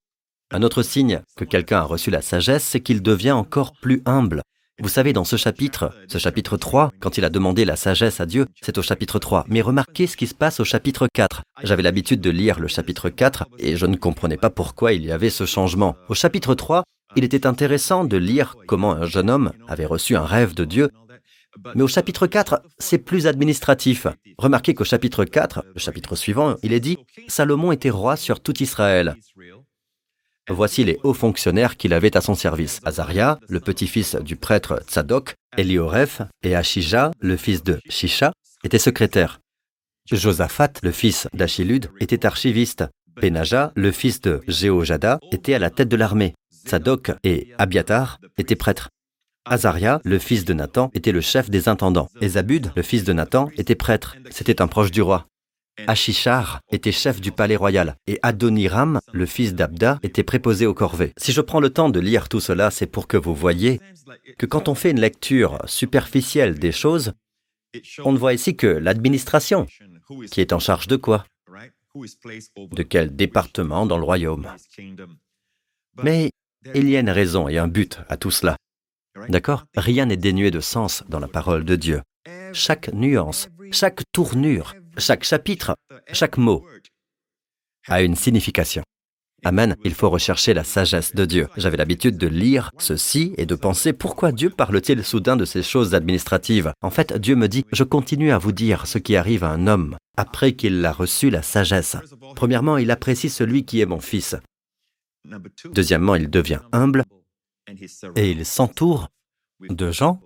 Speaker 1: un autre signe que quelqu'un a reçu la sagesse, c'est qu'il devient encore plus humble. Vous savez, dans ce chapitre, ce chapitre 3, quand il a demandé la sagesse à Dieu, c'est au chapitre 3. Mais remarquez ce qui se passe au chapitre 4. J'avais l'habitude de lire le chapitre 4 et je ne comprenais pas pourquoi il y avait ce changement. Au chapitre 3, il était intéressant de lire comment un jeune homme avait reçu un rêve de Dieu. Mais au chapitre 4, c'est plus administratif. Remarquez qu'au chapitre 4, le chapitre suivant, il est dit Salomon était roi sur tout Israël. Voici les hauts fonctionnaires qu'il avait à son service. Azaria, le petit-fils du prêtre Tzadok, Elioref et Achija, le fils de Shisha, étaient secrétaires. Josaphat, le fils d'Achilud, était archiviste. Benaja, le fils de Jéhojada, était à la tête de l'armée. Tzadok et Abiatar étaient prêtres. Azaria, le fils de Nathan, était le chef des intendants. Et Zabud, le fils de Nathan, était prêtre. C'était un proche du roi. Achishar était chef du palais royal et Adoniram, le fils d'Abda, était préposé aux corvées. Si je prends le temps de lire tout cela, c'est pour que vous voyez que quand on fait une lecture superficielle des choses, on ne voit ici que l'administration, qui est en charge de quoi? De quel département dans le royaume? Mais il y a une raison et un but à tout cela. D'accord? Rien n'est dénué de sens dans la parole de Dieu. Chaque nuance, chaque tournure, chaque chapitre, chaque mot a une signification. Amen, il faut rechercher la sagesse de Dieu. J'avais l'habitude de lire ceci et de penser pourquoi Dieu parle-t-il soudain de ces choses administratives? En fait, Dieu me dit, je continue à vous dire ce qui arrive à un homme après qu'il a reçu la sagesse. Premièrement, il apprécie celui qui est mon fils. Deuxièmement, il devient humble et il s'entoure de gens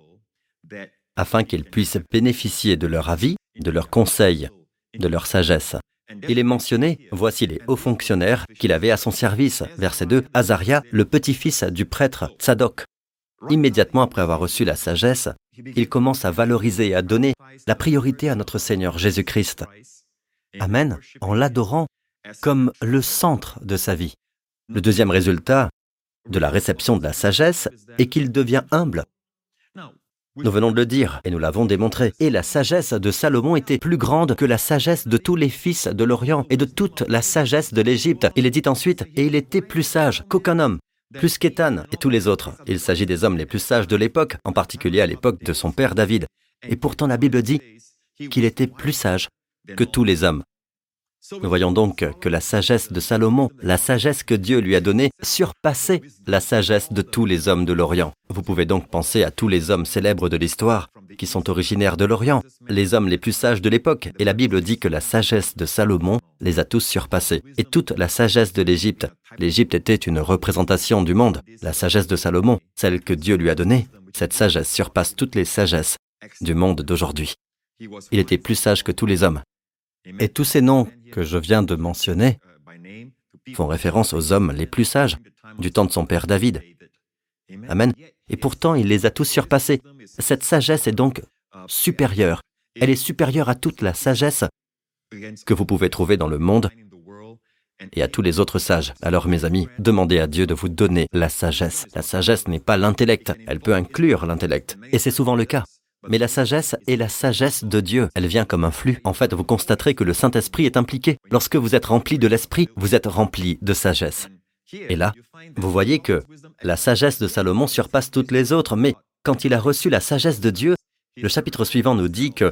Speaker 1: afin qu'ils puissent bénéficier de leur avis, de leurs conseils, de leur sagesse. Il est mentionné, voici les hauts fonctionnaires qu'il avait à son service. Verset 2, Azaria, le petit-fils du prêtre Tzadok. Immédiatement après avoir reçu la sagesse, il commence à valoriser et à donner la priorité à notre Seigneur Jésus-Christ. Amen, en l'adorant comme le centre de sa vie. Le deuxième résultat de la réception de la sagesse est qu'il devient humble nous venons de le dire, et nous l'avons démontré. Et la sagesse de Salomon était plus grande que la sagesse de tous les fils de l'Orient et de toute la sagesse de l'Égypte. Il est dit ensuite, et il était plus sage qu'aucun homme, plus qu'Étan et tous les autres. Il s'agit des hommes les plus sages de l'époque, en particulier à l'époque de son père David. Et pourtant la Bible dit qu'il était plus sage que tous les hommes. Nous voyons donc que la sagesse de Salomon, la sagesse que Dieu lui a donnée, surpassait la sagesse de tous les hommes de l'Orient. Vous pouvez donc penser à tous les hommes célèbres de l'histoire qui sont originaires de l'Orient, les hommes les plus sages de l'époque, et la Bible dit que la sagesse de Salomon les a tous surpassés. Et toute la sagesse de l'Égypte. L'Égypte était une représentation du monde. La sagesse de Salomon, celle que Dieu lui a donnée, cette sagesse surpasse toutes les sagesses du monde d'aujourd'hui. Il était plus sage que tous les hommes. Et tous ces noms que je viens de mentionner font référence aux hommes les plus sages du temps de son père David. Amen. Et pourtant, il les a tous surpassés. Cette sagesse est donc supérieure. Elle est supérieure à toute la sagesse que vous pouvez trouver dans le monde et à tous les autres sages. Alors mes amis, demandez à Dieu de vous donner la sagesse. La sagesse n'est pas l'intellect, elle peut inclure l'intellect. Et c'est souvent le cas. Mais la sagesse est la sagesse de Dieu. Elle vient comme un flux. En fait, vous constaterez que le Saint-Esprit est impliqué. Lorsque vous êtes rempli de l'Esprit, vous êtes rempli de sagesse. Et là, vous voyez que la sagesse de Salomon surpasse toutes les autres, mais quand il a reçu la sagesse de Dieu, le chapitre suivant nous dit que,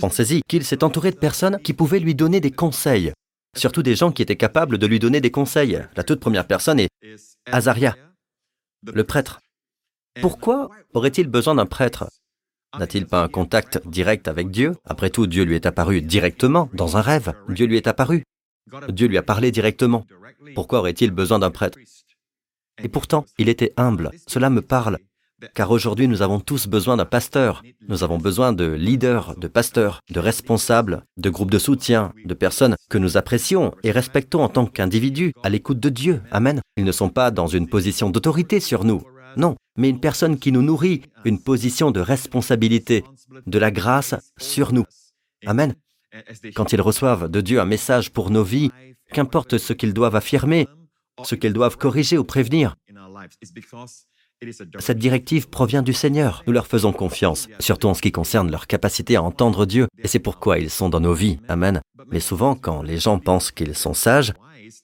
Speaker 1: pensez-y, qu'il s'est entouré de personnes qui pouvaient lui donner des conseils, surtout des gens qui étaient capables de lui donner des conseils. La toute première personne est Azaria, le prêtre. Pourquoi aurait-il besoin d'un prêtre? N'a-t-il pas un contact direct avec Dieu? Après tout, Dieu lui est apparu directement, dans un rêve. Dieu lui est apparu. Dieu lui a parlé directement. Pourquoi aurait-il besoin d'un prêtre? Et pourtant, il était humble. Cela me parle. Car aujourd'hui, nous avons tous besoin d'un pasteur. Nous avons besoin de leaders, de pasteurs, de responsables, de groupes de soutien, de personnes que nous apprécions et respectons en tant qu'individus, à l'écoute de Dieu. Amen. Ils ne sont pas dans une position d'autorité sur nous. Non, mais une personne qui nous nourrit, une position de responsabilité, de la grâce sur nous. Amen. Quand ils reçoivent de Dieu un message pour nos vies, qu'importe ce qu'ils doivent affirmer, ce qu'ils doivent corriger ou prévenir, cette directive provient du Seigneur. Nous leur faisons confiance, surtout en ce qui concerne leur capacité à entendre Dieu, et c'est pourquoi ils sont dans nos vies. Amen. Mais souvent, quand les gens pensent qu'ils sont sages,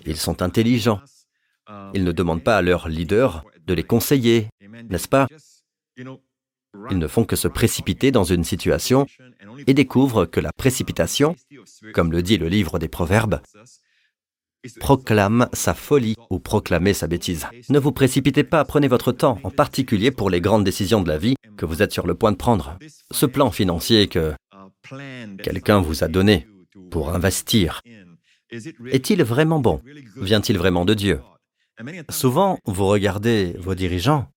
Speaker 1: ils sont intelligents. Ils ne demandent pas à leur leader de les conseiller, n'est-ce pas? Ils ne font que se précipiter dans une situation et découvrent que la précipitation, comme le dit le livre des Proverbes, proclame sa folie ou proclamer sa bêtise. Ne vous précipitez pas, prenez votre temps, en particulier pour les grandes décisions de la vie que vous êtes sur le point de prendre. Ce plan financier que quelqu'un vous a donné pour investir, est-il vraiment bon? Vient-il vraiment de Dieu? Souvent, vous regardez vos dirigeants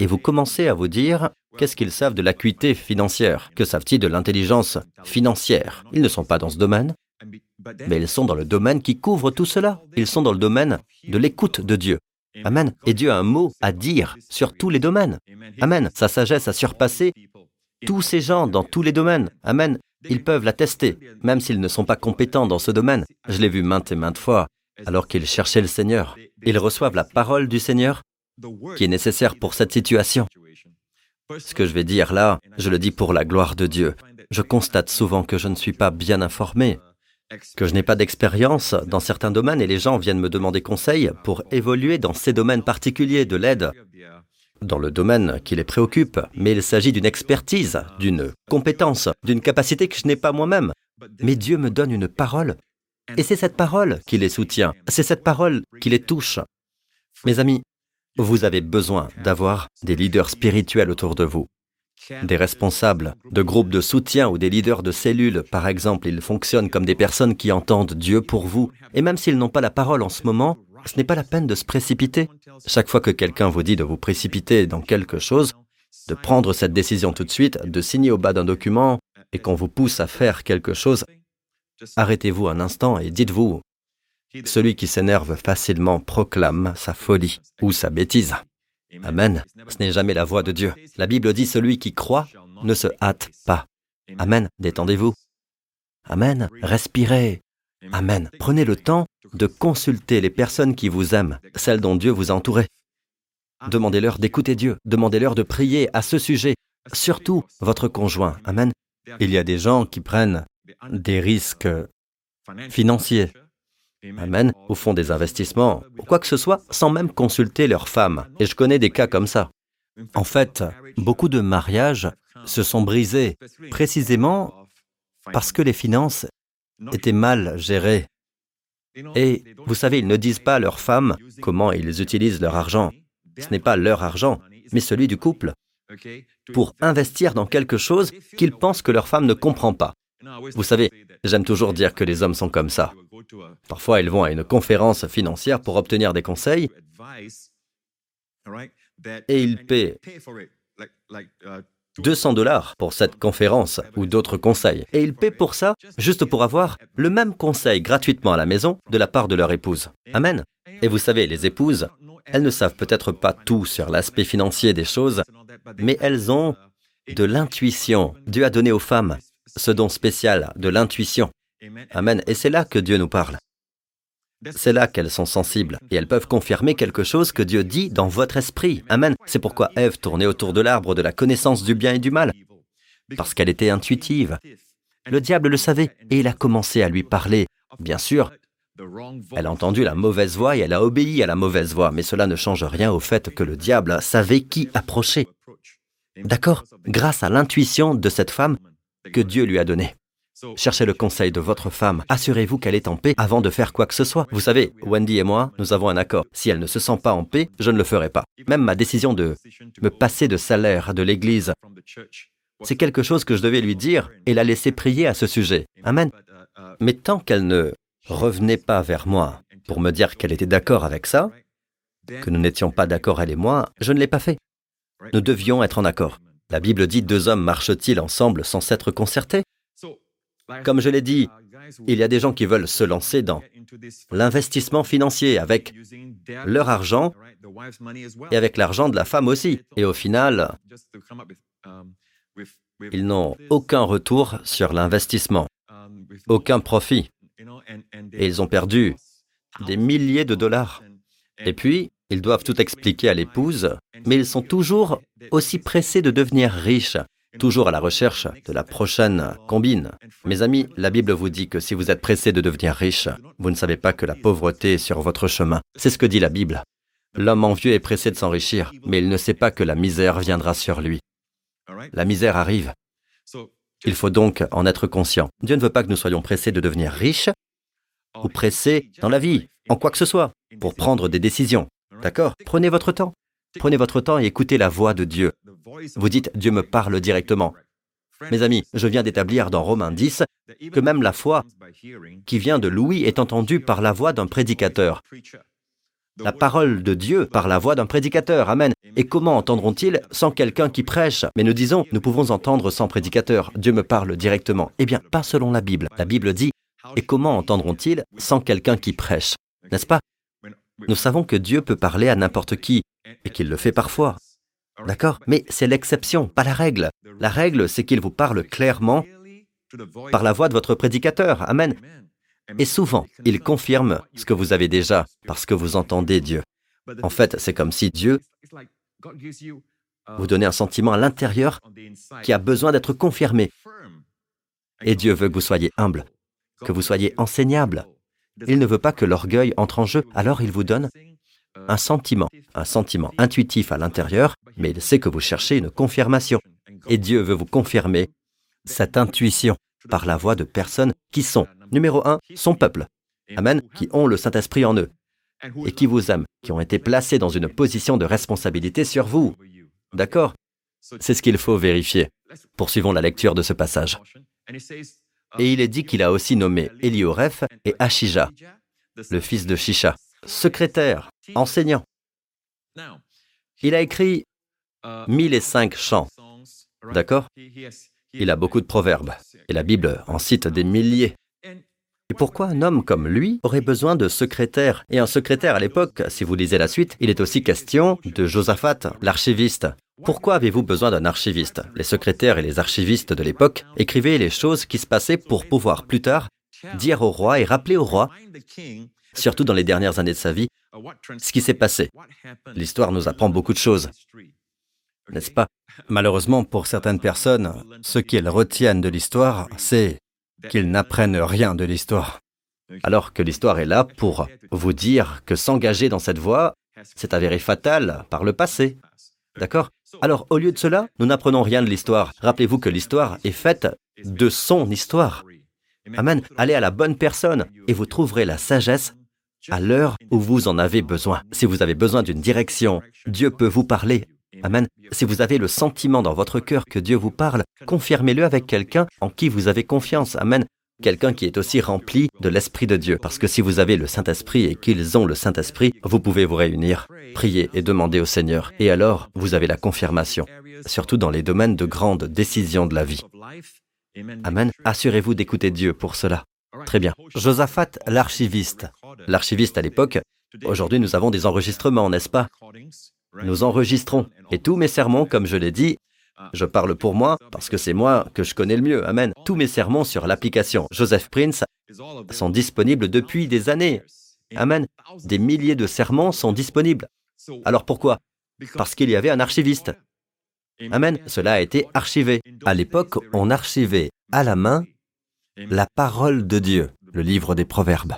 Speaker 1: et vous commencez à vous dire qu'est-ce qu'ils savent de l'acuité financière Que savent-ils de l'intelligence financière? Ils ne sont pas dans ce domaine, mais ils sont dans le domaine qui couvre tout cela. Ils sont dans le domaine de l'écoute de Dieu. Amen. Et Dieu a un mot à dire sur tous les domaines. Amen. Sa sagesse a surpassé tous ces gens dans tous les domaines. Amen. Ils peuvent l'attester, même s'ils ne sont pas compétents dans ce domaine. Je l'ai vu maintes et maintes fois, alors qu'ils cherchaient le Seigneur. Ils reçoivent la parole du Seigneur qui est nécessaire pour cette situation. Ce que je vais dire là, je le dis pour la gloire de Dieu. Je constate souvent que je ne suis pas bien informé, que je n'ai pas d'expérience dans certains domaines et les gens viennent me demander conseil pour évoluer dans ces domaines particuliers de l'aide, dans le domaine qui les préoccupe, mais il s'agit d'une expertise, d'une compétence, d'une capacité que je n'ai pas moi-même. Mais Dieu me donne une parole, et c'est cette parole qui les soutient, c'est cette parole qui les touche. Mes amis, vous avez besoin d'avoir des leaders spirituels autour de vous des responsables de groupes de soutien ou des leaders de cellules, par exemple, ils fonctionnent comme des personnes qui entendent Dieu pour vous. Et même s'ils n'ont pas la parole en ce moment, ce n'est pas la peine de se précipiter. Chaque fois que quelqu'un vous dit de vous précipiter dans quelque chose, de prendre cette décision tout de suite, de signer au bas d'un document, et qu'on vous pousse à faire quelque chose, arrêtez-vous un instant et dites-vous, celui qui s'énerve facilement proclame sa folie ou sa bêtise. Amen. Ce n'est jamais la voix de Dieu. La Bible dit celui qui croit ne se hâte pas. Amen. Détendez-vous. Amen. Respirez. Amen. Prenez le temps de consulter les personnes qui vous aiment, celles dont Dieu vous a entouré. Demandez-leur d'écouter Dieu. Demandez-leur de prier à ce sujet. Surtout votre conjoint. Amen. Il y a des gens qui prennent des risques financiers, Amen, ou font des investissements, ou quoi que ce soit, sans même consulter leur femme. Et je connais des cas comme ça. En fait, beaucoup de mariages se sont brisés précisément parce que les finances étaient mal gérées. Et vous savez, ils ne disent pas à leurs femmes comment ils utilisent leur argent. Ce n'est pas leur argent, mais celui du couple, pour investir dans quelque chose qu'ils pensent que leur femme ne comprend pas. Vous savez, j'aime toujours dire que les hommes sont comme ça. Parfois, ils vont à une conférence financière pour obtenir des conseils et ils paient 200 dollars pour cette conférence ou d'autres conseils. Et ils paient pour ça juste pour avoir le même conseil gratuitement à la maison de la part de leur épouse. Amen. Et vous savez, les épouses, elles ne savent peut-être pas tout sur l'aspect financier des choses, mais elles ont de l'intuition. Dieu a donné aux femmes ce don spécial de l'intuition. Amen. Et c'est là que Dieu nous parle. C'est là qu'elles sont sensibles et elles peuvent confirmer quelque chose que Dieu dit dans votre esprit. Amen. C'est pourquoi Ève tournait autour de l'arbre de la connaissance du bien et du mal, parce qu'elle était intuitive. Le diable le savait et il a commencé à lui parler. Bien sûr, elle a entendu la mauvaise voix et elle a obéi à la mauvaise voix, mais cela ne change rien au fait que le diable savait qui approcher. D'accord? Grâce à l'intuition de cette femme que Dieu lui a donnée. Cherchez le conseil de votre femme. Assurez-vous qu'elle est en paix avant de faire quoi que ce soit. Vous savez, Wendy et moi, nous avons un accord. Si elle ne se sent pas en paix, je ne le ferai pas. Même ma décision de me passer de salaire de l'Église, c'est quelque chose que je devais lui dire et la laisser prier à ce sujet. Amen. Mais tant qu'elle ne revenait pas vers moi pour me dire qu'elle était d'accord avec ça, que nous n'étions pas d'accord elle et moi, je ne l'ai pas fait. Nous devions être en accord. La Bible dit deux hommes marchent-ils ensemble sans s'être concertés? Comme je l'ai dit, il y a des gens qui veulent se lancer dans l'investissement financier avec leur argent et avec l'argent de la femme aussi. Et au final, ils n'ont aucun retour sur l'investissement, aucun profit. Et ils ont perdu des milliers de dollars. Et puis, ils doivent tout expliquer à l'épouse, mais ils sont toujours aussi pressés de devenir riches toujours à la recherche de la prochaine combine. Mes amis, la Bible vous dit que si vous êtes pressé de devenir riche, vous ne savez pas que la pauvreté est sur votre chemin. C'est ce que dit la Bible. L'homme envieux est pressé de s'enrichir, mais il ne sait pas que la misère viendra sur lui. La misère arrive. Il faut donc en être conscient. Dieu ne veut pas que nous soyons pressés de devenir riches ou pressés dans la vie, en quoi que ce soit, pour prendre des décisions. D'accord Prenez votre temps. Prenez votre temps et écoutez la voix de Dieu. Vous dites, Dieu me parle directement. Mes amis, je viens d'établir dans Romains 10 que même la foi qui vient de Louis est entendue par la voix d'un prédicateur. La parole de Dieu par la voix d'un prédicateur. Amen. Et comment entendront-ils sans quelqu'un qui prêche? Mais nous disons, nous pouvons entendre sans prédicateur. Dieu me parle directement. Eh bien, pas selon la Bible. La Bible dit, et comment entendront-ils sans quelqu'un qui prêche? N'est-ce pas? Nous savons que Dieu peut parler à n'importe qui et qu'il le fait parfois. D'accord? Mais c'est l'exception, pas la règle. La règle, c'est qu'il vous parle clairement par la voix de votre prédicateur. Amen. Et souvent, il confirme ce que vous avez déjà, parce que vous entendez Dieu. En fait, c'est comme si Dieu vous donnait un sentiment à l'intérieur qui a besoin d'être confirmé. Et Dieu veut que vous soyez humble, que vous soyez enseignable. Il ne veut pas que l'orgueil entre en jeu, alors il vous donne un sentiment, un sentiment intuitif à l'intérieur, mais il sait que vous cherchez une confirmation. Et Dieu veut vous confirmer cette intuition par la voix de personnes qui sont, numéro un, son peuple. Amen, qui ont le Saint-Esprit en eux et qui vous aiment, qui ont été placés dans une position de responsabilité sur vous. D'accord? C'est ce qu'il faut vérifier. Poursuivons la lecture de ce passage. Et il est dit qu'il a aussi nommé Elioreph et Achija, le fils de Shisha, secrétaire, enseignant. Il a écrit mille et cinq chants. D'accord? Il a beaucoup de proverbes, et la Bible en cite des milliers. Et pourquoi un homme comme lui aurait besoin de secrétaire? Et un secrétaire à l'époque, si vous lisez la suite, il est aussi question de Josaphat, l'archiviste. Pourquoi avez-vous besoin d'un archiviste? Les secrétaires et les archivistes de l'époque écrivaient les choses qui se passaient pour pouvoir plus tard dire au roi et rappeler au roi, surtout dans les dernières années de sa vie, ce qui s'est passé. L'histoire nous apprend beaucoup de choses, n'est-ce pas? Malheureusement, pour certaines personnes, ce qu'elles retiennent de l'histoire, c'est qu'ils n'apprennent rien de l'histoire. Alors que l'histoire est là pour vous dire que s'engager dans cette voie, c'est avéré fatal par le passé. D'accord? Alors, au lieu de cela, nous n'apprenons rien de l'histoire. Rappelez-vous que l'histoire est faite de son histoire. Amen. Allez à la bonne personne et vous trouverez la sagesse à l'heure où vous en avez besoin. Si vous avez besoin d'une direction, Dieu peut vous parler. Amen. Si vous avez le sentiment dans votre cœur que Dieu vous parle, confirmez-le avec quelqu'un en qui vous avez confiance. Amen. Quelqu'un qui est aussi rempli de l'Esprit de Dieu. Parce que si vous avez le Saint-Esprit et qu'ils ont le Saint-Esprit, vous pouvez vous réunir, prier et demander au Seigneur. Et alors, vous avez la confirmation. Surtout dans les domaines de grandes décisions de la vie. Amen. Assurez-vous d'écouter Dieu pour cela. Très bien. Josaphat, l'archiviste. L'archiviste à l'époque, aujourd'hui nous avons des enregistrements, n'est-ce pas? Nous enregistrons. Et tous mes sermons, comme je l'ai dit, je parle pour moi parce que c'est moi que je connais le mieux. Amen. Tous mes sermons sur l'application Joseph Prince sont disponibles depuis des années. Amen. Des milliers de sermons sont disponibles. Alors pourquoi? Parce qu'il y avait un archiviste. Amen. Cela a été archivé. À l'époque, on archivait à la main la parole de Dieu, le livre des Proverbes.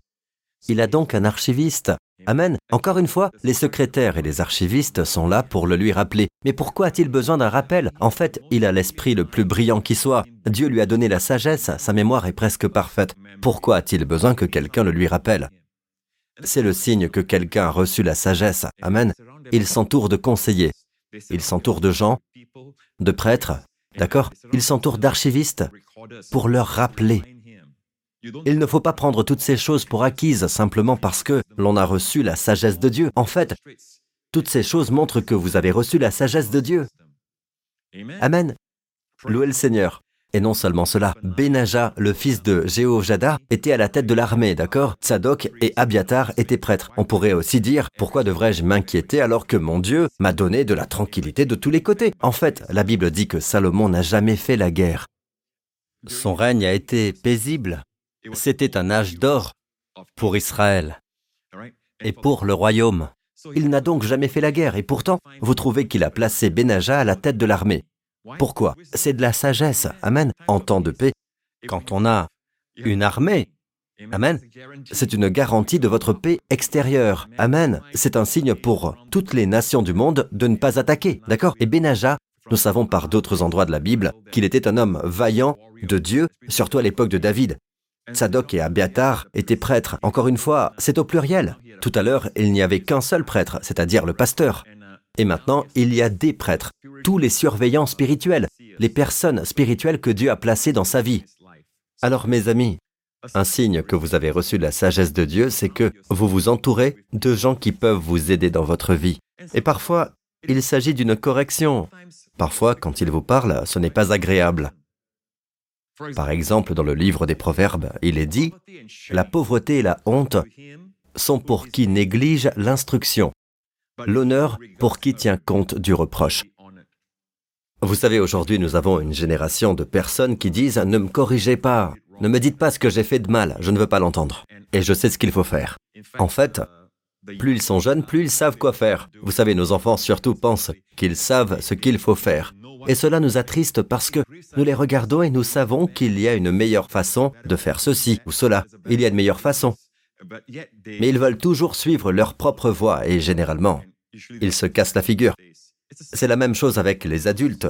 Speaker 1: Il a donc un archiviste. Amen. Encore une fois, les secrétaires et les archivistes sont là pour le lui rappeler. Mais pourquoi a-t-il besoin d'un rappel? En fait, il a l'esprit le plus brillant qui soit. Dieu lui a donné la sagesse, sa mémoire est presque parfaite. Pourquoi a-t-il besoin que quelqu'un le lui rappelle? C'est le signe que quelqu'un a reçu la sagesse. Amen. Il s'entoure de conseillers. Il s'entoure de gens, de prêtres, d'accord? Il s'entoure d'archivistes pour leur rappeler il ne faut pas prendre toutes ces choses pour acquises simplement parce que l'on a reçu la sagesse de Dieu. En fait, toutes ces choses montrent que vous avez reçu la sagesse de Dieu. Amen. Louez le Seigneur. Et non seulement cela, Benaja, le fils de Jéhojada, était à la tête de l'armée, d'accord? Tsadok et Abiatar étaient prêtres. On pourrait aussi dire, pourquoi devrais-je m'inquiéter alors que mon Dieu m'a donné de la tranquillité de tous les côtés? En fait, la Bible dit que Salomon n'a jamais fait la guerre. Son règne a été paisible. C'était un âge d'or pour Israël et pour le royaume. Il n'a donc jamais fait la guerre et pourtant, vous trouvez qu'il a placé Benaja à la tête de l'armée. Pourquoi? C'est de la sagesse. Amen. En temps de paix, quand on a une armée, Amen. C'est une garantie de votre paix extérieure. Amen. C'est un signe pour toutes les nations du monde de ne pas attaquer. D'accord? Et Benaja, nous savons par d'autres endroits de la Bible qu'il était un homme vaillant de Dieu, surtout à l'époque de David. Sadok et Abiatar étaient prêtres. Encore une fois, c'est au pluriel. Tout à l'heure, il n'y avait qu'un seul prêtre, c'est-à-dire le pasteur. Et maintenant, il y a des prêtres, tous les surveillants spirituels, les personnes spirituelles que Dieu a placées dans sa vie. Alors mes amis, un signe que vous avez reçu la sagesse de Dieu, c'est que vous vous entourez de gens qui peuvent vous aider dans votre vie. Et parfois, il s'agit d'une correction. Parfois, quand ils vous parlent, ce n'est pas agréable. Par exemple, dans le livre des Proverbes, il est dit, La pauvreté et la honte sont pour qui néglige l'instruction, l'honneur pour qui tient compte du reproche. Vous savez, aujourd'hui, nous avons une génération de personnes qui disent ⁇ Ne me corrigez pas, ne me dites pas ce que j'ai fait de mal, je ne veux pas l'entendre, et je sais ce qu'il faut faire. ⁇ En fait, plus ils sont jeunes, plus ils savent quoi faire. Vous savez, nos enfants surtout pensent qu'ils savent ce qu'il faut faire. Et cela nous attriste parce que nous les regardons et nous savons qu'il y a une meilleure façon de faire ceci ou cela. Il y a une meilleure façon. Mais ils veulent toujours suivre leur propre voie et généralement, ils se cassent la figure. C'est la même chose avec les adultes.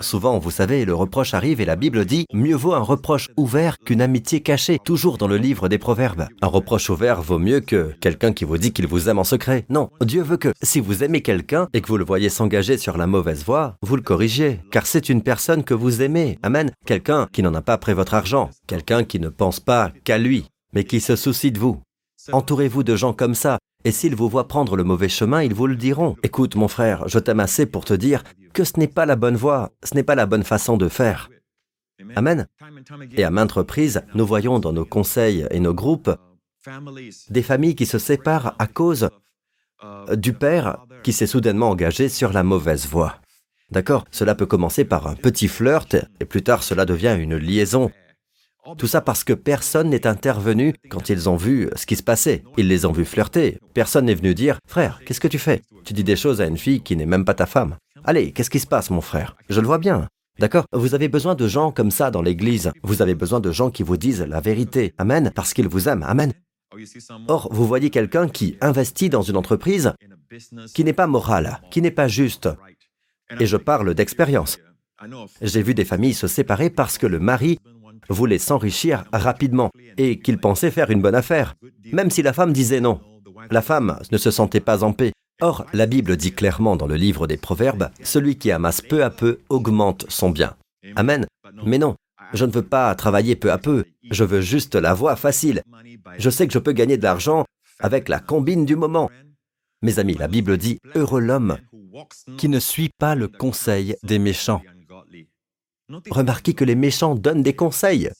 Speaker 1: Souvent, vous savez, le reproche arrive et la Bible dit mieux vaut un reproche ouvert qu'une amitié cachée, toujours dans le livre des Proverbes. Un reproche ouvert vaut mieux que quelqu'un qui vous dit qu'il vous aime en secret. Non, Dieu veut que si vous aimez quelqu'un et que vous le voyez s'engager sur la mauvaise voie, vous le corrigez, car c'est une personne que vous aimez. Amen. Quelqu'un qui n'en a pas après votre argent, quelqu'un qui ne pense pas qu'à lui, mais qui se soucie de vous. Entourez-vous de gens comme ça, et s'ils vous voient prendre le mauvais chemin, ils vous le diront. Écoute, mon frère, je t'aime assez pour te dire que ce n'est pas la bonne voie, ce n'est pas la bonne façon de faire. Amen. Et à maintes reprises, nous voyons dans nos conseils et nos groupes des familles qui se séparent à cause du père qui s'est soudainement engagé sur la mauvaise voie. D'accord? Cela peut commencer par un petit flirt et plus tard cela devient une liaison tout ça parce que personne n'est intervenu quand ils ont vu ce qui se passait. Ils les ont vus flirter. Personne n'est venu dire Frère, qu'est-ce que tu fais? Tu dis des choses à une fille qui n'est même pas ta femme. Allez, qu'est-ce qui se passe, mon frère? Je le vois bien. D'accord? Vous avez besoin de gens comme ça dans l'Église. Vous avez besoin de gens qui vous disent la vérité. Amen. Parce qu'ils vous aiment. Amen. Or, vous voyez quelqu'un qui investit dans une entreprise qui n'est pas morale, qui n'est pas juste. Et je parle d'expérience. J'ai vu des familles se séparer parce que le mari voulait s'enrichir rapidement et qu'il pensait faire une bonne affaire, même si la femme disait non. La femme ne se sentait pas en paix. Or, la Bible dit clairement dans le livre des Proverbes, celui qui amasse peu à peu augmente son bien. Amen. Mais non, je ne veux pas travailler peu à peu, je veux juste la voie facile. Je sais que je peux gagner de l'argent avec la combine du moment. Mes amis, la Bible dit, heureux l'homme qui ne suit pas le conseil des méchants. Remarquez que les méchants donnent des conseils.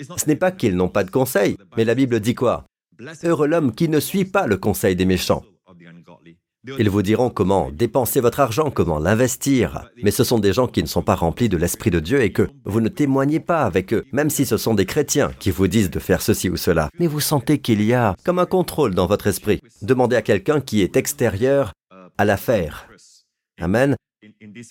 Speaker 1: Ce n'est pas qu'ils n'ont pas de conseils, mais la Bible dit quoi? Heureux l'homme qui ne suit pas le conseil des méchants. Ils vous diront comment dépenser votre argent, comment l'investir, mais ce sont des gens qui ne sont pas remplis de l'Esprit de Dieu et que vous ne témoignez pas avec eux, même si ce sont des chrétiens qui vous disent de faire ceci ou cela. Mais vous sentez qu'il y a comme un contrôle dans votre esprit. Demandez à quelqu'un qui est extérieur à l'affaire. Amen.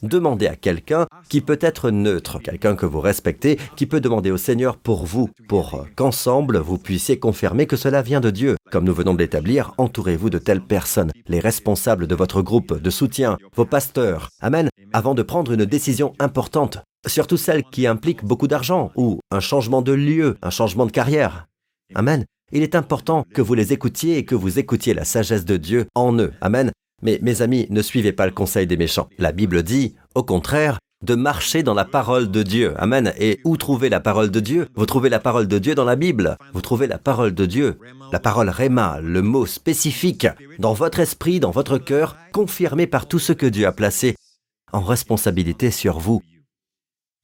Speaker 1: Demandez à quelqu'un qui peut être neutre, quelqu'un que vous respectez, qui peut demander au Seigneur pour vous, pour qu'ensemble vous puissiez confirmer que cela vient de Dieu. Comme nous venons de l'établir, entourez-vous de telles personnes, les responsables de votre groupe de soutien, vos pasteurs. Amen. Avant de prendre une décision importante, surtout celle qui implique beaucoup d'argent ou un changement de lieu, un changement de carrière. Amen. Il est important que vous les écoutiez et que vous écoutiez la sagesse de Dieu en eux. Amen. Mais mes amis, ne suivez pas le conseil des méchants. La Bible dit, au contraire, de marcher dans la parole de Dieu. Amen. Et où trouver la parole de Dieu? Vous trouvez la parole de Dieu dans la Bible? Vous trouvez la parole de Dieu, la parole Réma, le mot spécifique, dans votre esprit, dans votre cœur, confirmé par tout ce que Dieu a placé en responsabilité sur vous,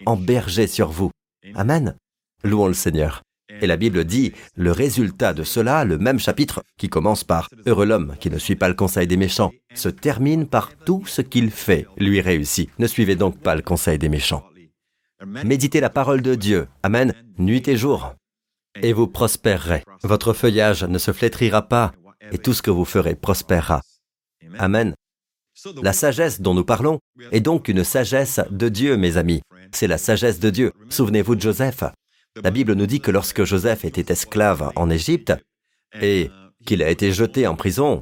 Speaker 1: en berger sur vous. Amen. Louons le Seigneur. Et la Bible dit, le résultat de cela, le même chapitre qui commence par ⁇ Heureux l'homme qui ne suit pas le conseil des méchants ⁇ se termine par tout ce qu'il fait lui réussit. Ne suivez donc pas le conseil des méchants. Méditez la parole de Dieu. Amen. Nuit et jour. Et vous prospérerez. Votre feuillage ne se flétrira pas et tout ce que vous ferez prospérera. Amen. La sagesse dont nous parlons est donc une sagesse de Dieu, mes amis. C'est la sagesse de Dieu. Souvenez-vous de Joseph. La Bible nous dit que lorsque Joseph était esclave en Égypte et qu'il a été jeté en prison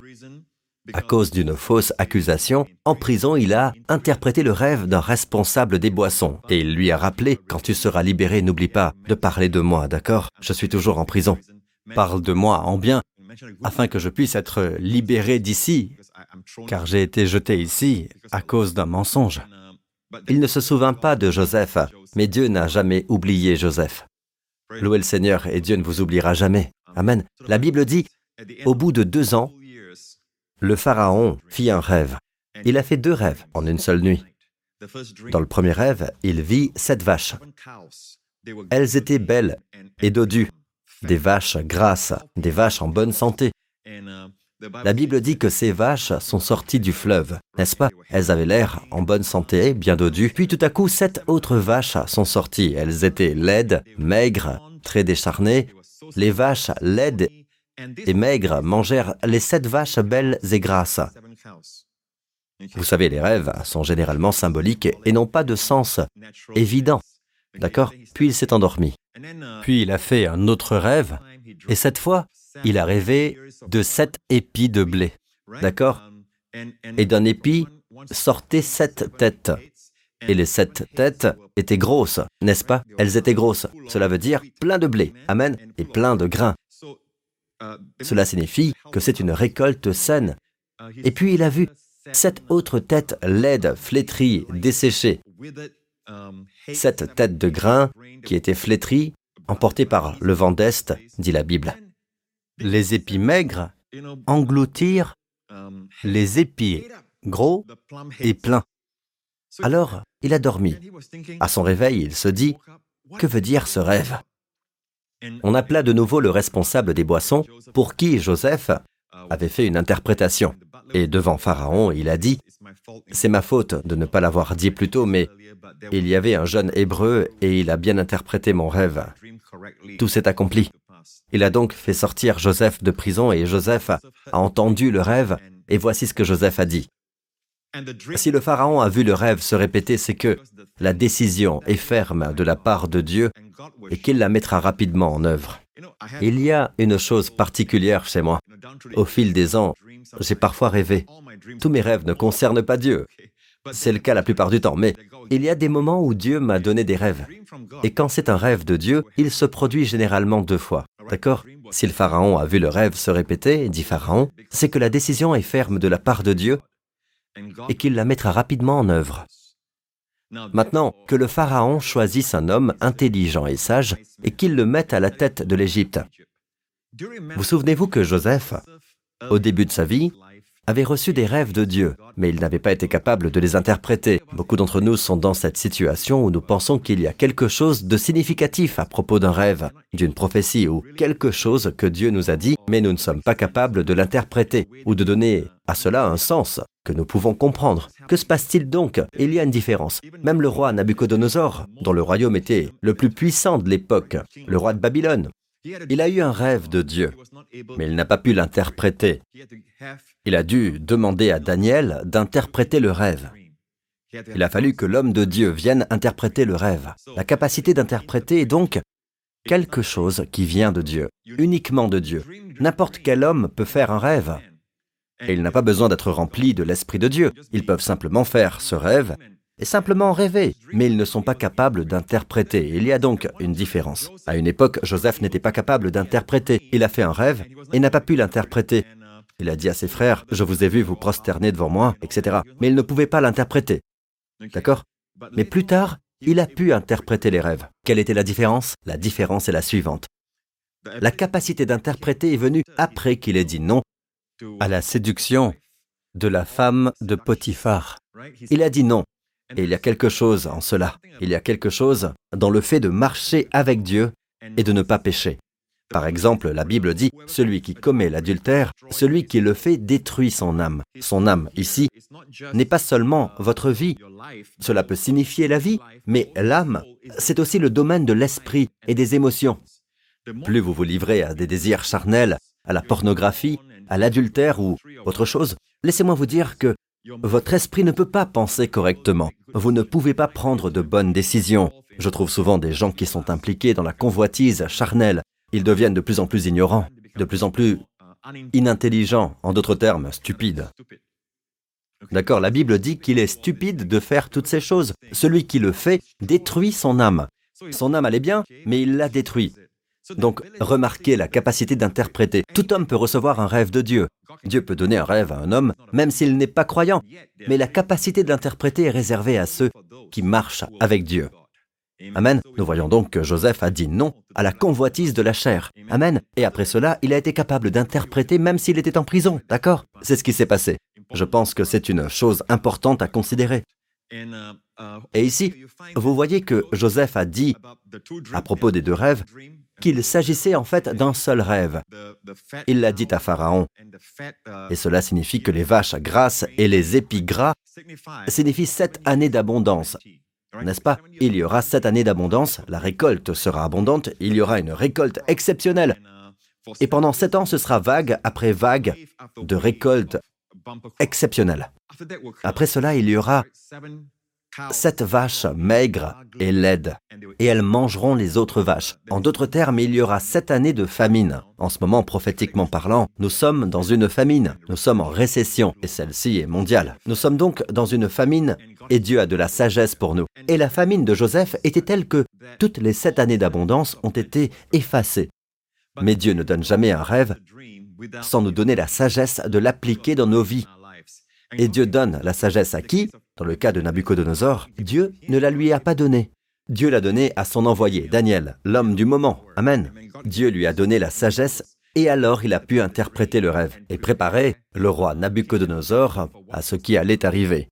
Speaker 1: à cause d'une fausse accusation, en prison il a interprété le rêve d'un responsable des boissons et il lui a rappelé, quand tu seras libéré, n'oublie pas de parler de moi, d'accord? Je suis toujours en prison. Parle de moi en bien afin que je puisse être libéré d'ici, car j'ai été jeté ici à cause d'un mensonge. Il ne se souvint pas de Joseph, mais Dieu n'a jamais oublié Joseph. Louez le Seigneur et Dieu ne vous oubliera jamais. Amen. La Bible dit, au bout de deux ans, le Pharaon fit un rêve. Il a fait deux rêves en une seule nuit. Dans le premier rêve, il vit sept vaches. Elles étaient belles et dodues, des vaches grasses, des vaches en bonne santé. La Bible dit que ces vaches sont sorties du fleuve, n'est-ce pas? Elles avaient l'air en bonne santé, bien dodues. Puis tout à coup, sept autres vaches sont sorties. Elles étaient laides, maigres, très décharnées. Les vaches laides et maigres mangèrent les sept vaches belles et grasses. Vous savez, les rêves sont généralement symboliques et n'ont pas de sens évident. D'accord? Puis il s'est endormi. Puis il a fait un autre rêve, et cette fois, il a rêvé de sept épis de blé. D'accord? Et d'un épi sortaient sept têtes. Et les sept têtes étaient grosses, n'est-ce pas? Elles étaient grosses. Cela veut dire plein de blé. Amen. Et plein de grains. Cela signifie que c'est une récolte saine. Et puis il a vu sept autres têtes laides, flétries, desséchées. Sept têtes de grains qui étaient flétries, emportées par le vent d'Est, dit la Bible les épis maigres engloutirent les épis gros et pleins. Alors, il a dormi. À son réveil, il se dit, que veut dire ce rêve? On appela de nouveau le responsable des boissons pour qui Joseph avait fait une interprétation. Et devant Pharaon, il a dit, c'est ma faute de ne pas l'avoir dit plus tôt, mais il y avait un jeune hébreu et il a bien interprété mon rêve. Tout s'est accompli. Il a donc fait sortir Joseph de prison et Joseph a entendu le rêve et voici ce que Joseph a dit. Si le Pharaon a vu le rêve se répéter, c'est que la décision est ferme de la part de Dieu et qu'il la mettra rapidement en œuvre. Il y a une chose particulière chez moi. Au fil des ans, j'ai parfois rêvé. Tous mes rêves ne concernent pas Dieu. C'est le cas la plupart du temps, mais il y a des moments où Dieu m'a donné des rêves. Et quand c'est un rêve de Dieu, il se produit généralement deux fois. D'accord Si le Pharaon a vu le rêve se répéter, dit Pharaon, c'est que la décision est ferme de la part de Dieu et qu'il la mettra rapidement en œuvre. Maintenant, que le Pharaon choisisse un homme intelligent et sage et qu'il le mette à la tête de l'Égypte. Vous souvenez-vous que Joseph, au début de sa vie, avait reçu des rêves de Dieu, mais il n'avait pas été capable de les interpréter. Beaucoup d'entre nous sont dans cette situation où nous pensons qu'il y a quelque chose de significatif à propos d'un rêve, d'une prophétie ou quelque chose que Dieu nous a dit, mais nous ne sommes pas capables de l'interpréter ou de donner à cela un sens que nous pouvons comprendre. Que se passe-t-il donc? Il y a une différence. Même le roi Nabucodonosor, dont le royaume était le plus puissant de l'époque, le roi de Babylone, il a eu un rêve de Dieu, mais il n'a pas pu l'interpréter. Il a dû demander à Daniel d'interpréter le rêve. Il a fallu que l'homme de Dieu vienne interpréter le rêve. La capacité d'interpréter est donc quelque chose qui vient de Dieu, uniquement de Dieu. N'importe quel homme peut faire un rêve. Et il n'a pas besoin d'être rempli de l'Esprit de Dieu. Ils peuvent simplement faire ce rêve simplement rêver, mais ils ne sont pas capables d'interpréter. Il y a donc une différence. À une époque, Joseph n'était pas capable d'interpréter. Il a fait un rêve et n'a pas pu l'interpréter. Il a dit à ses frères, je vous ai vu vous prosterner devant moi, etc. Mais il ne pouvait pas l'interpréter. D'accord? Mais plus tard, il a pu interpréter les rêves. Quelle était la différence? La différence est la suivante. La capacité d'interpréter est venue après qu'il ait dit non à la séduction de la femme de Potiphar. Il a dit non. Et il y a quelque chose en cela. Il y a quelque chose dans le fait de marcher avec Dieu et de ne pas pécher. Par exemple, la Bible dit, celui qui commet l'adultère, celui qui le fait détruit son âme. Son âme, ici, n'est pas seulement votre vie. Cela peut signifier la vie, mais l'âme, c'est aussi le domaine de l'esprit et des émotions. Plus vous vous livrez à des désirs charnels, à la pornographie, à l'adultère ou autre chose, laissez-moi vous dire que votre esprit ne peut pas penser correctement. Vous ne pouvez pas prendre de bonnes décisions. Je trouve souvent des gens qui sont impliqués dans la convoitise charnelle. Ils deviennent de plus en plus ignorants, de plus en plus inintelligents, en d'autres termes, stupides. D'accord, la Bible dit qu'il est stupide de faire toutes ces choses. Celui qui le fait détruit son âme. Son âme allait bien, mais il la détruit. Donc, remarquez la capacité d'interpréter. Tout homme peut recevoir un rêve de Dieu. Dieu peut donner un rêve à un homme, même s'il n'est pas croyant. Mais la capacité de l'interpréter est réservée à ceux qui marchent avec Dieu. Amen. Nous voyons donc que Joseph a dit non à la convoitise de la chair. Amen. Et après cela, il a été capable d'interpréter même s'il était en prison. D'accord? C'est ce qui s'est passé. Je pense que c'est une chose importante à considérer. Et ici, vous voyez que Joseph a dit, à propos des deux rêves, qu'il s'agissait en fait d'un seul rêve. Il l'a dit à Pharaon. Et cela signifie que les vaches grasses et les épis gras signifient sept années d'abondance. N'est-ce pas? Il y aura sept années d'abondance, la récolte sera abondante, il y aura une récolte exceptionnelle. Et pendant sept ans, ce sera vague après vague de récolte exceptionnelle. Après cela, il y aura sept vaches maigres et laides, et elles mangeront les autres vaches. En d'autres termes, il y aura sept années de famine. En ce moment, prophétiquement parlant, nous sommes dans une famine. Nous sommes en récession, et celle-ci est mondiale. Nous sommes donc dans une famine, et Dieu a de la sagesse pour nous. Et la famine de Joseph était telle que toutes les sept années d'abondance ont été effacées. Mais Dieu ne donne jamais un rêve sans nous donner la sagesse de l'appliquer dans nos vies. Et Dieu donne la sagesse à qui? Dans le cas de Nabucodonosor, Dieu ne la lui a pas donnée. Dieu l'a donnée à son envoyé, Daniel, l'homme du moment. Amen. Dieu lui a donné la sagesse et alors il a pu interpréter le rêve et préparer le roi Nabucodonosor à ce qui allait arriver.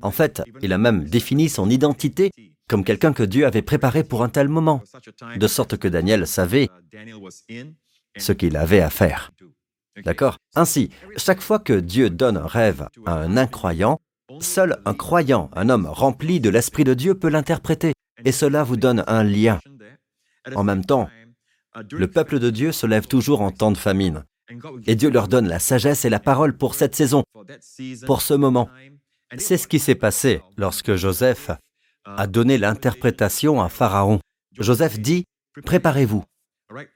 Speaker 1: En fait, il a même défini son identité comme quelqu'un que Dieu avait préparé pour un tel moment, de sorte que Daniel savait ce qu'il avait à faire. D'accord? Ainsi, chaque fois que Dieu donne un rêve à un incroyant, seul un croyant, un homme rempli de l'Esprit de Dieu peut l'interpréter, et cela vous donne un lien. En même temps, le peuple de Dieu se lève toujours en temps de famine, et Dieu leur donne la sagesse et la parole pour cette saison, pour ce moment. C'est ce qui s'est passé lorsque Joseph a donné l'interprétation à Pharaon. Joseph dit, Préparez-vous,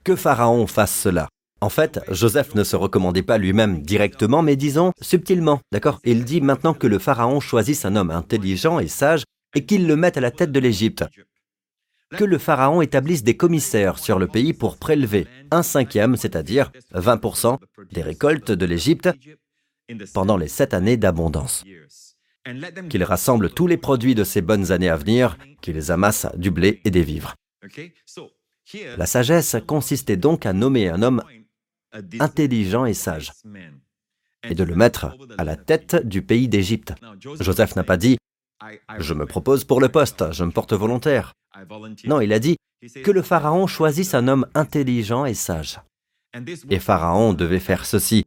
Speaker 1: que Pharaon fasse cela. En fait, Joseph ne se recommandait pas lui-même directement, mais disons subtilement, d'accord? Il dit maintenant que le Pharaon choisisse un homme intelligent et sage et qu'il le mette à la tête de l'Égypte. Que le Pharaon établisse des commissaires sur le pays pour prélever un cinquième, c'est-à-dire 20% des récoltes de l'Égypte pendant les sept années d'abondance. Qu'il rassemble tous les produits de ces bonnes années à venir, qu'ils amassent du blé et des vivres. La sagesse consistait donc à nommer un homme intelligent et sage, et de le mettre à la tête du pays d'Égypte. Joseph n'a pas dit ⁇ Je me propose pour le poste, je me porte volontaire ⁇ Non, il a dit que le Pharaon choisisse un homme intelligent et sage. Et Pharaon devait faire ceci,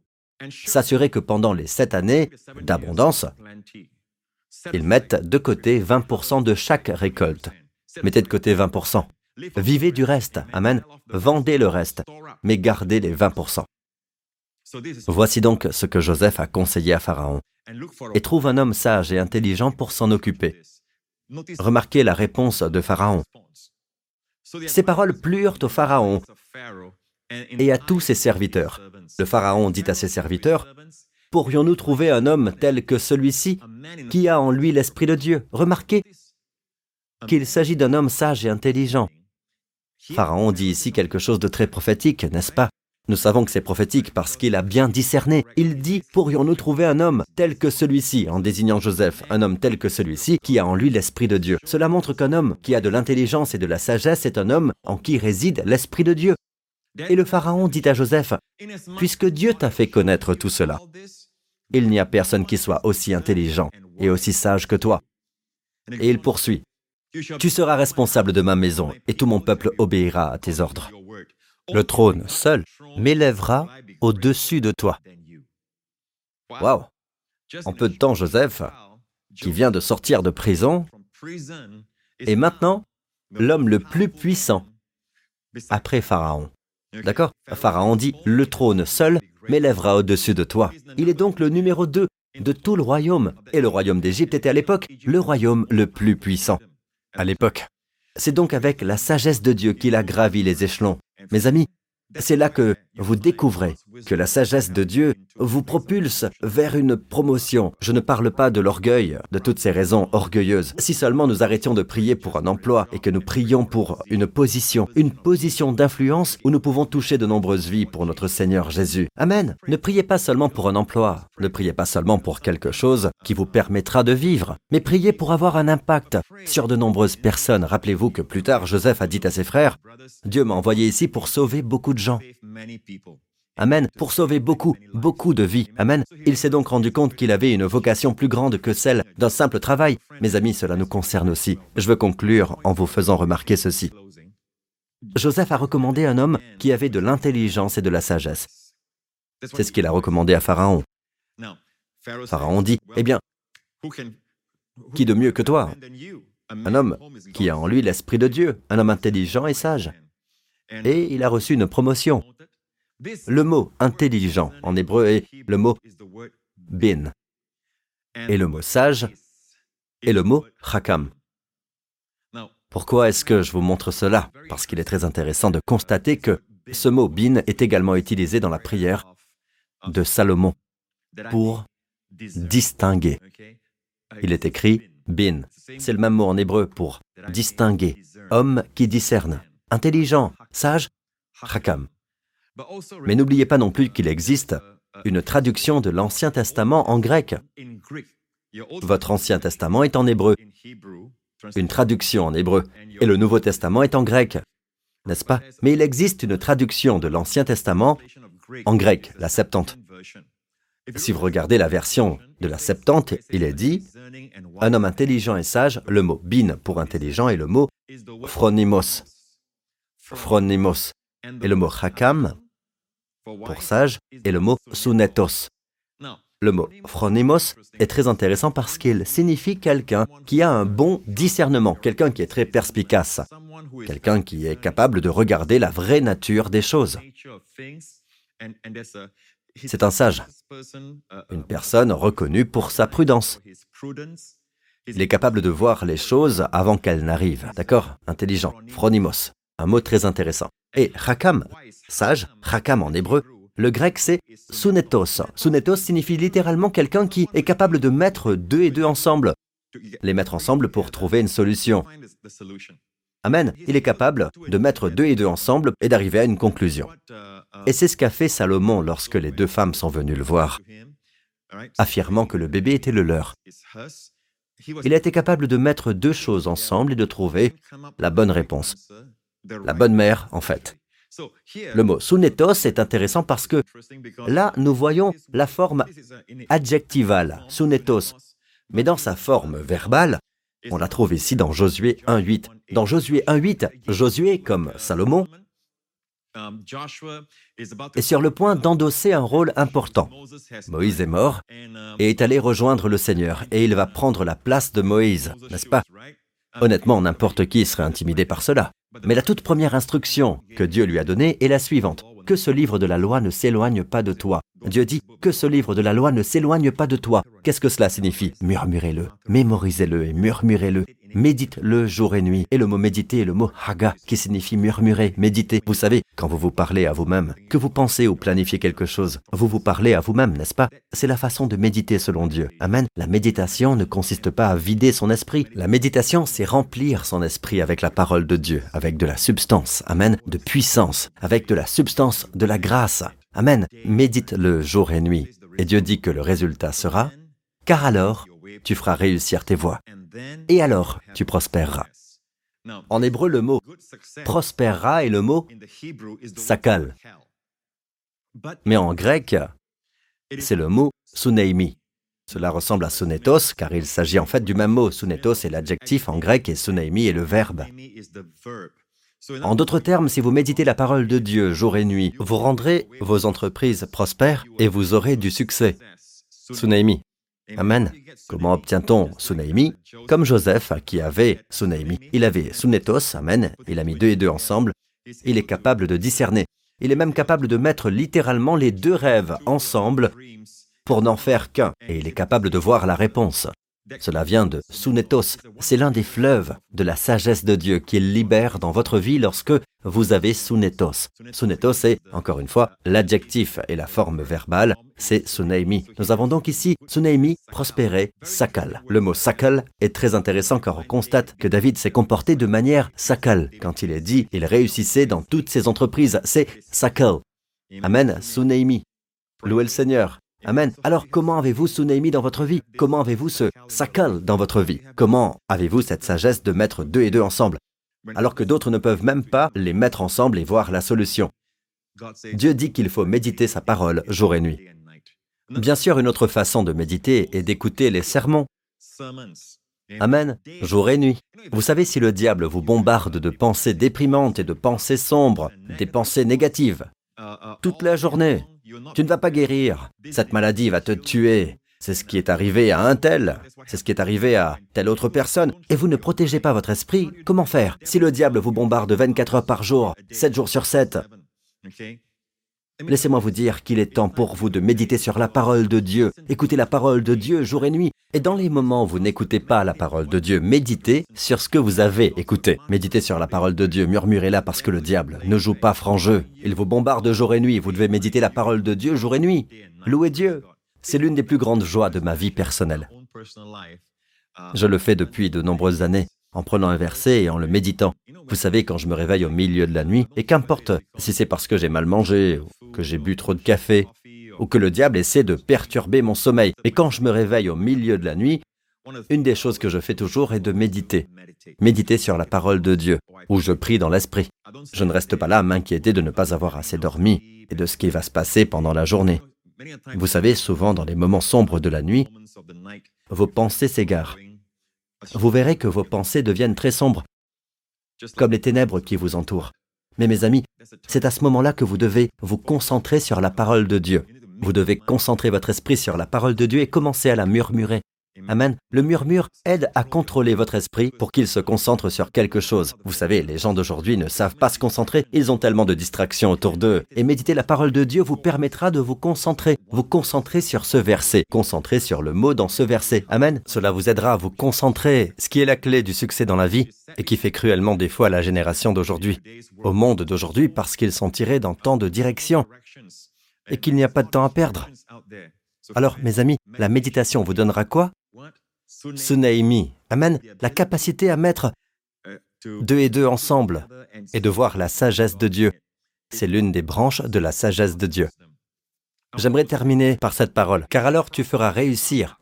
Speaker 1: s'assurer que pendant les sept années d'abondance, il mette de côté 20% de chaque récolte. Mettez de côté 20%. Vivez du reste. Amen. Vendez le reste, mais gardez les 20%. Voici donc ce que Joseph a conseillé à Pharaon. Et trouve un homme sage et intelligent pour s'en occuper. Remarquez la réponse de Pharaon. Ces paroles plurent au Pharaon et à tous ses serviteurs. Le Pharaon dit à ses serviteurs, Pourrions-nous trouver un homme tel que celui-ci qui a en lui l'Esprit de Dieu? Remarquez qu'il s'agit d'un homme sage et intelligent. Pharaon dit ici quelque chose de très prophétique, n'est-ce pas? Nous savons que c'est prophétique parce qu'il a bien discerné. Il dit, pourrions-nous trouver un homme tel que celui-ci, en désignant Joseph, un homme tel que celui-ci, qui a en lui l'Esprit de Dieu. Cela montre qu'un homme qui a de l'intelligence et de la sagesse est un homme en qui réside l'Esprit de Dieu. Et le Pharaon dit à Joseph, Puisque Dieu t'a fait connaître tout cela, il n'y a personne qui soit aussi intelligent et aussi sage que toi. Et il poursuit, tu seras responsable de ma maison et tout mon peuple obéira à tes ordres. Le trône seul m'élèvera au-dessus de toi. Waouh En peu de temps, Joseph, qui vient de sortir de prison, est maintenant l'homme le plus puissant après Pharaon. D'accord? Pharaon dit, le trône seul m'élèvera au-dessus de toi. Il est donc le numéro 2 de tout le royaume. Et le royaume d'Égypte était à l'époque le royaume le plus puissant à l'époque. C'est donc avec la sagesse de Dieu qu'il a gravi les échelons. Mes amis, c'est là que vous découvrez que la sagesse de Dieu vous propulse vers une promotion. Je ne parle pas de l'orgueil, de toutes ces raisons orgueilleuses. Si seulement nous arrêtions de prier pour un emploi et que nous prions pour une position, une position d'influence où nous pouvons toucher de nombreuses vies pour notre Seigneur Jésus. Amen. Ne priez pas seulement pour un emploi, ne priez pas seulement pour quelque chose qui vous permettra de vivre, mais priez pour avoir un impact sur de nombreuses personnes. Rappelez-vous que plus tard, Joseph a dit à ses frères, Dieu m'a envoyé ici pour sauver beaucoup de gens. Amen. Pour sauver beaucoup, beaucoup de vies. Amen. Il s'est donc rendu compte qu'il avait une vocation plus grande que celle d'un simple travail. Mes amis, cela nous concerne aussi. Je veux conclure en vous faisant remarquer ceci. Joseph a recommandé un homme qui avait de l'intelligence et de la sagesse. C'est ce qu'il a recommandé à Pharaon. Pharaon dit, eh bien, qui de mieux que toi? Un homme qui a en lui l'Esprit de Dieu, un homme intelligent et sage et il a reçu une promotion. Le mot intelligent en hébreu est le mot bin. Et le mot sage est le mot chakam. Pourquoi est-ce que je vous montre cela? Parce qu'il est très intéressant de constater que ce mot bin est également utilisé dans la prière de Salomon pour distinguer. Il est écrit bin. C'est le même mot en hébreu pour distinguer, homme qui discerne intelligent, sage, Rakam. Mais n'oubliez pas non plus qu'il existe une traduction de l'Ancien Testament en grec. Votre Ancien Testament est en hébreu, une traduction en hébreu, et le Nouveau Testament est en grec, n'est-ce pas? Mais il existe une traduction de l'Ancien Testament en grec, la Septante. Si vous regardez la version de la Septante, il est dit un homme intelligent et sage, le mot bin pour intelligent et le mot phronimos phronimos, et le mot chakam, pour sage, et le mot sunetos. Le mot phronimos est très intéressant parce qu'il signifie quelqu'un qui a un bon discernement, quelqu'un qui est très perspicace, quelqu'un qui est capable de regarder la vraie nature des choses. C'est un sage, une personne reconnue pour sa prudence. Il est capable de voir les choses avant qu'elles n'arrivent, d'accord? Intelligent, phronimos un mot très intéressant. Et Hakam, sage, Hakam en hébreu, le grec c'est sunetos. Sunetos signifie littéralement quelqu'un qui est capable de mettre deux et deux ensemble, les mettre ensemble pour trouver une solution. Amen. Il est capable de mettre deux et deux ensemble et d'arriver à une conclusion. Et c'est ce qu'a fait Salomon lorsque les deux femmes sont venues le voir, affirmant que le bébé était le leur. Il a été capable de mettre deux choses ensemble et de trouver la bonne réponse. La bonne mère, en fait. Le mot sunetos est intéressant parce que là, nous voyons la forme adjectivale, sunetos, mais dans sa forme verbale, on la trouve ici dans Josué 1.8. Dans Josué 1.8, Josué, comme Salomon, est sur le point d'endosser un rôle important. Moïse est mort et est allé rejoindre le Seigneur, et il va prendre la place de Moïse, n'est-ce pas? Honnêtement, n'importe qui serait intimidé par cela. Mais la toute première instruction que Dieu lui a donnée est la suivante. Que ce livre de la loi ne s'éloigne pas de toi. Dieu dit que ce livre de la loi ne s'éloigne pas de toi. Qu'est-ce que cela signifie? Murmurez-le, mémorisez-le et murmurez-le. Médite-le jour et nuit. Et le mot méditer est le mot haga, qui signifie murmurer, méditer. Vous savez, quand vous vous parlez à vous-même, que vous pensez ou planifiez quelque chose, vous vous parlez à vous-même, n'est-ce pas? C'est la façon de méditer selon Dieu. Amen. La méditation ne consiste pas à vider son esprit. La méditation, c'est remplir son esprit avec la parole de Dieu, avec de la substance. Amen. De puissance, avec de la substance, de la grâce. Amen. Médite-le jour et nuit. Et Dieu dit que le résultat sera, car alors, tu feras réussir tes voies et alors tu prospéreras. En hébreu, le mot prospérera est le mot sakal. Mais en grec, c'est le mot suneimi. Cela ressemble à sunetos car il s'agit en fait du même mot. Sunetos est l'adjectif en grec et suneimi est le verbe. En d'autres termes, si vous méditez la parole de Dieu jour et nuit, vous rendrez vos entreprises prospères et vous aurez du succès. Suneimi. Amen. Comment obtient-on Sunaimi Comme Joseph qui avait Sunaimi. Il avait Sunetos, Amen. Il a mis deux et deux ensemble. Il est capable de discerner. Il est même capable de mettre littéralement les deux rêves ensemble pour n'en faire qu'un. Et il est capable de voir la réponse. Cela vient de Sunetos. C'est l'un des fleuves de la sagesse de Dieu qu'il libère dans votre vie lorsque vous avez Sunetos. Sunetos est, encore une fois, l'adjectif et la forme verbale, c'est Suneimi. Nous avons donc ici Suneimi, prospérer, sakal. Le mot sakal est très intéressant car on constate que David s'est comporté de manière sakal. Quand il est dit, il réussissait dans toutes ses entreprises, c'est sakal. Amen, Suneimi. Louez le Seigneur. Amen. Alors comment avez-vous Sunaimi dans votre vie? Comment avez-vous ce sakal dans votre vie? Comment avez-vous cette sagesse de mettre deux et deux ensemble? Alors que d'autres ne peuvent même pas les mettre ensemble et voir la solution Dieu dit qu'il faut méditer sa parole jour et nuit. Bien sûr, une autre façon de méditer est d'écouter les sermons. Amen, jour et nuit. Vous savez, si le diable vous bombarde de pensées déprimantes et de pensées sombres, des pensées négatives, toute la journée, tu ne vas pas guérir. Cette maladie va te tuer. C'est ce qui est arrivé à un tel, c'est ce qui est arrivé à telle autre personne, et vous ne protégez pas votre esprit, comment faire? Si le diable vous bombarde 24 heures par jour, 7 jours sur 7, Laissez-moi vous dire qu'il est temps pour vous de méditer sur la parole de Dieu. Écoutez la parole de Dieu jour et nuit. Et dans les moments où vous n'écoutez pas la parole de Dieu, méditez sur ce que vous avez écouté. Méditez sur la parole de Dieu, murmurez-la parce que le diable ne joue pas franc jeu. Il vous bombarde jour et nuit. Vous devez méditer la parole de Dieu jour et nuit. Louez Dieu. C'est l'une des plus grandes joies de ma vie personnelle. Je le fais depuis de nombreuses années en prenant un verset et en le méditant. Vous savez, quand je me réveille au milieu de la nuit, et qu'importe si c'est parce que j'ai mal mangé, ou que j'ai bu trop de café, ou que le diable essaie de perturber mon sommeil, et quand je me réveille au milieu de la nuit, une des choses que je fais toujours est de méditer. Méditer sur la parole de Dieu, où je prie dans l'esprit. Je ne reste pas là à m'inquiéter de ne pas avoir assez dormi et de ce qui va se passer pendant la journée. Vous savez, souvent dans les moments sombres de la nuit, vos pensées s'égarent vous verrez que vos pensées deviennent très sombres, comme les ténèbres qui vous entourent. Mais mes amis, c'est à ce moment-là que vous devez vous concentrer sur la parole de Dieu. Vous devez concentrer votre esprit sur la parole de Dieu et commencer à la murmurer. Amen. Le murmure aide à contrôler votre esprit pour qu'il se concentre sur quelque chose. Vous savez, les gens d'aujourd'hui ne savent pas se concentrer, ils ont tellement de distractions autour d'eux. Et méditer la parole de Dieu vous permettra de vous concentrer, vous concentrer sur ce verset, concentrer sur le mot dans ce verset. Amen. Cela vous aidera à vous concentrer, ce qui est la clé du succès dans la vie et qui fait cruellement défaut à la génération d'aujourd'hui, au monde d'aujourd'hui parce qu'ils sont tirés dans tant de directions et qu'il n'y a pas de temps à perdre. Alors, mes amis, la méditation vous donnera quoi? Sunaimi. Amen. La capacité à mettre deux et deux ensemble et de voir la sagesse de Dieu. C'est l'une des branches de la sagesse de Dieu. J'aimerais terminer par cette parole, car alors tu feras réussir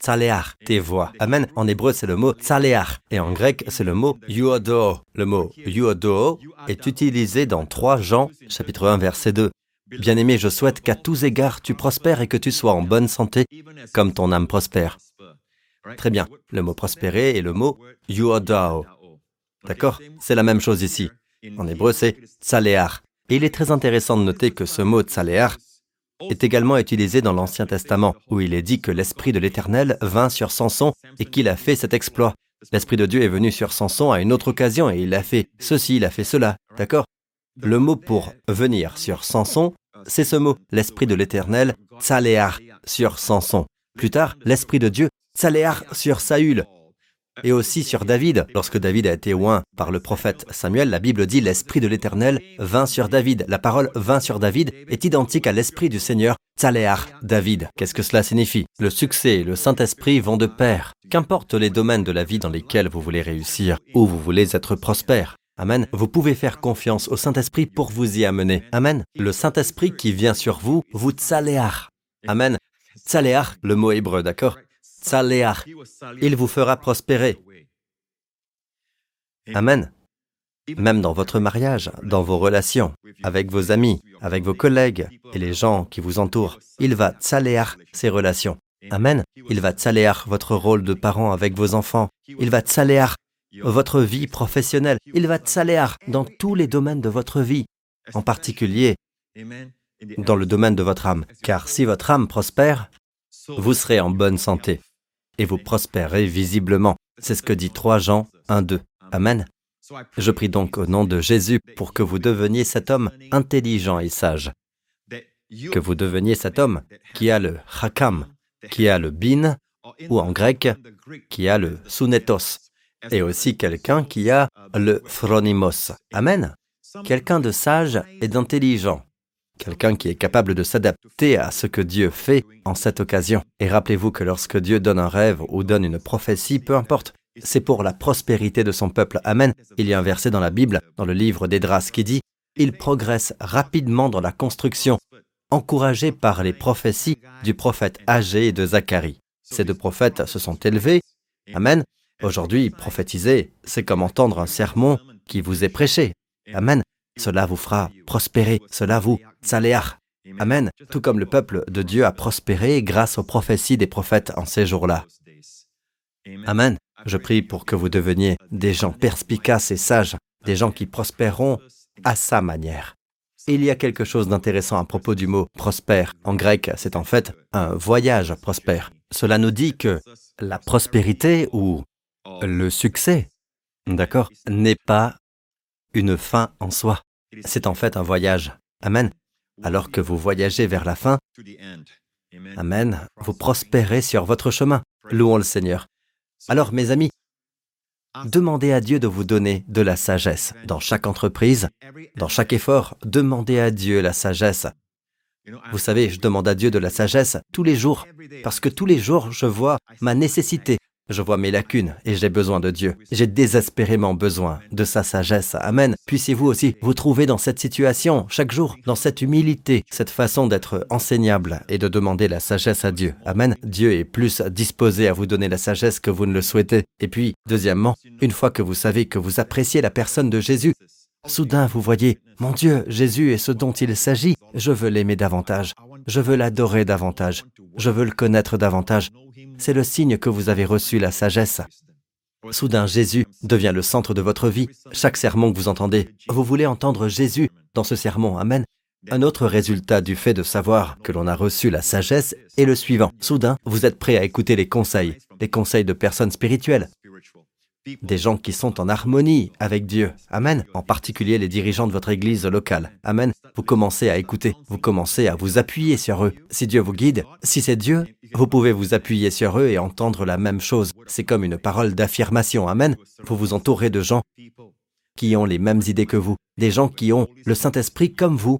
Speaker 1: tes voix. Amen. En hébreu, c'est le mot tsalear, et en grec, c'est le mot yuodo. Le mot yuodo est utilisé dans 3 Jean, chapitre 1, verset 2. Bien-aimé, je souhaite qu'à tous égards tu prospères et que tu sois en bonne santé, comme ton âme prospère. Très bien. Le mot prospérer est le mot yuodao. D'accord? C'est la même chose ici. En hébreu, c'est tsaléar. Et il est très intéressant de noter que ce mot tsaléar est également utilisé dans l'Ancien Testament, où il est dit que l'Esprit de l'Éternel vint sur Samson et qu'il a fait cet exploit. L'Esprit de Dieu est venu sur Samson à une autre occasion et il a fait ceci, il a fait cela. D'accord? Le mot pour venir sur Samson, c'est ce mot, l'Esprit de l'Éternel, tsaléar, sur Samson. Plus tard, l'Esprit de Dieu Saléar sur Saül et aussi sur David. Lorsque David a été oint par le prophète Samuel, la Bible dit l'Esprit de l'Éternel vint sur David. La parole vint sur David est identique à l'Esprit du Seigneur, Tsaléar, David. Qu'est-ce que cela signifie? Le succès et le Saint-Esprit vont de pair. Qu'importe les domaines de la vie dans lesquels vous voulez réussir, ou vous voulez être prospère. Amen. Vous pouvez faire confiance au Saint-Esprit pour vous y amener. Amen. Le Saint-Esprit qui vient sur vous, vous tsaléar. Amen. Tsaléar, le mot hébreu, d'accord? Il vous fera prospérer. Amen. Même dans votre mariage, dans vos relations, avec vos amis, avec vos collègues et les gens qui vous entourent, il va tsaléar ces relations. Amen. Il va tsaléar votre rôle de parent avec vos enfants. Il va tsaléar votre vie professionnelle. Il va tsaléar dans tous les domaines de votre vie, en particulier dans le domaine de votre âme. Car si votre âme prospère, vous serez en bonne santé et vous prospérez visiblement. C'est ce que dit 3 Jean 1, 2. Amen. Je prie donc au nom de Jésus pour que vous deveniez cet homme intelligent et sage, que vous deveniez cet homme qui a le hakam, qui a le bin, ou en grec, qui a le sunetos, et aussi quelqu'un qui a le phronimos. Amen. Quelqu'un de sage et d'intelligent quelqu'un qui est capable de s'adapter à ce que Dieu fait en cette occasion. Et rappelez-vous que lorsque Dieu donne un rêve ou donne une prophétie, peu importe, c'est pour la prospérité de son peuple. Amen. Il y a un verset dans la Bible, dans le livre d'Edras, qui dit Il progresse rapidement dans la construction, encouragé par les prophéties du prophète âgé et de Zacharie. Ces deux prophètes se sont élevés. Amen. Aujourd'hui, prophétiser, c'est comme entendre un sermon qui vous est prêché. Amen. Cela vous fera prospérer, cela vous Amen. Tout comme le peuple de Dieu a prospéré grâce aux prophéties des prophètes en ces jours-là. Amen. Je prie pour que vous deveniez des gens perspicaces et sages, des gens qui prospéreront à sa manière. il y a quelque chose d'intéressant à propos du mot prospère. En grec, c'est en fait un voyage prospère. Cela nous dit que la prospérité ou le succès, d'accord, n'est pas une fin en soi. C'est en fait un voyage. Amen. Alors que vous voyagez vers la fin, Amen, vous prospérez sur votre chemin. Louons le Seigneur. Alors, mes amis, demandez à Dieu de vous donner de la sagesse. Dans chaque entreprise, dans chaque effort, demandez à Dieu la sagesse. Vous savez, je demande à Dieu de la sagesse tous les jours, parce que tous les jours, je vois ma nécessité je vois mes lacunes et j'ai besoin de Dieu. J'ai désespérément besoin de sa sagesse. Amen. Puissiez-vous aussi vous trouver dans cette situation chaque jour, dans cette humilité, cette façon d'être enseignable et de demander la sagesse à Dieu. Amen. Dieu est plus disposé à vous donner la sagesse que vous ne le souhaitez. Et puis, deuxièmement, une fois que vous savez que vous appréciez la personne de Jésus, Soudain, vous voyez, mon Dieu, Jésus est ce dont il s'agit. Je veux l'aimer davantage. Je veux l'adorer davantage. Je veux le connaître davantage c'est le signe que vous avez reçu la sagesse. Soudain, Jésus devient le centre de votre vie. Chaque sermon que vous entendez, vous voulez entendre Jésus dans ce sermon. Amen. Un autre résultat du fait de savoir que l'on a reçu la sagesse est le suivant. Soudain, vous êtes prêt à écouter les conseils, les conseils de personnes spirituelles, des gens qui sont en harmonie avec Dieu. Amen. En particulier les dirigeants de votre église locale. Amen. Vous commencez à écouter, vous commencez à vous appuyer sur eux. Si Dieu vous guide, si c'est Dieu, vous pouvez vous appuyer sur eux et entendre la même chose. C'est comme une parole d'affirmation. Amen. Vous vous entourez de gens qui ont les mêmes idées que vous, des gens qui ont le Saint-Esprit comme vous,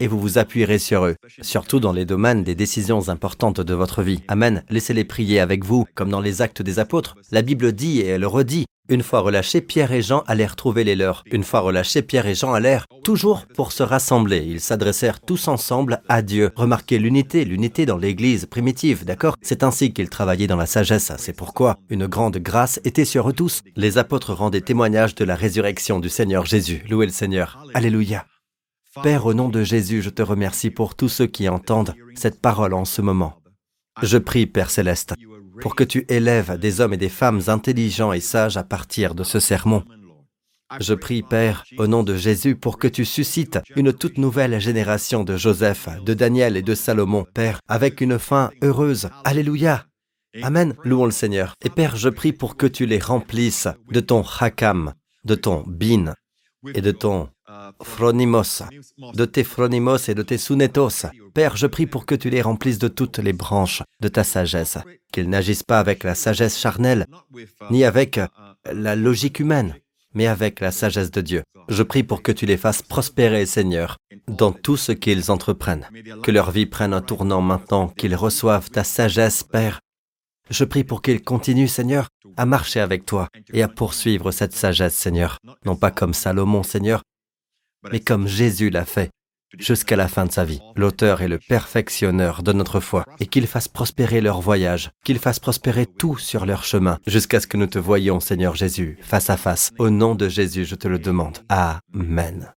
Speaker 1: et vous vous appuierez sur eux, surtout dans les domaines des décisions importantes de votre vie. Amen. Laissez-les prier avec vous, comme dans les actes des apôtres. La Bible dit et elle redit, une fois relâchés, Pierre et Jean allèrent trouver les leurs. Une fois relâchés, Pierre et Jean allèrent toujours pour se rassembler. Ils s'adressèrent tous ensemble à Dieu. Remarquez l'unité, l'unité dans l'Église primitive, d'accord? C'est ainsi qu'ils travaillaient dans la sagesse. C'est pourquoi une grande grâce était sur eux tous. Les apôtres rendaient témoignage de la résurrection du Seigneur Jésus. Louez le Seigneur. Alléluia. Père, au nom de Jésus, je te remercie pour tous ceux qui entendent cette parole en ce moment. Je prie, Père céleste, pour que tu élèves des hommes et des femmes intelligents et sages à partir de ce sermon. Je prie, Père, au nom de Jésus, pour que tu suscites une toute nouvelle génération de Joseph, de Daniel et de Salomon, Père, avec une fin heureuse. Alléluia. Amen. Louons le Seigneur. Et Père, je prie pour que tu les remplisses de ton hakam, de ton bin et de ton phronimos, de tes phronimos et de tes sunetos. Père, je prie pour que tu les remplisses de toutes les branches de ta sagesse, qu'ils n'agissent pas avec la sagesse charnelle, ni avec la logique humaine, mais avec la sagesse de Dieu. Je prie pour que tu les fasses prospérer, Seigneur, dans tout ce qu'ils entreprennent, que leur vie prenne un tournant maintenant, qu'ils reçoivent ta sagesse, Père. Je prie pour qu'ils continuent, Seigneur, à marcher avec toi et à poursuivre cette sagesse, Seigneur, non pas comme Salomon, Seigneur, mais comme Jésus l'a fait jusqu'à la fin de sa vie. L'auteur et le perfectionneur de notre foi, et qu'il fasse prospérer leur voyage, qu'il fasse prospérer tout sur leur chemin, jusqu'à ce que nous te voyions, Seigneur Jésus, face à face. Au nom de Jésus, je te le demande. Amen.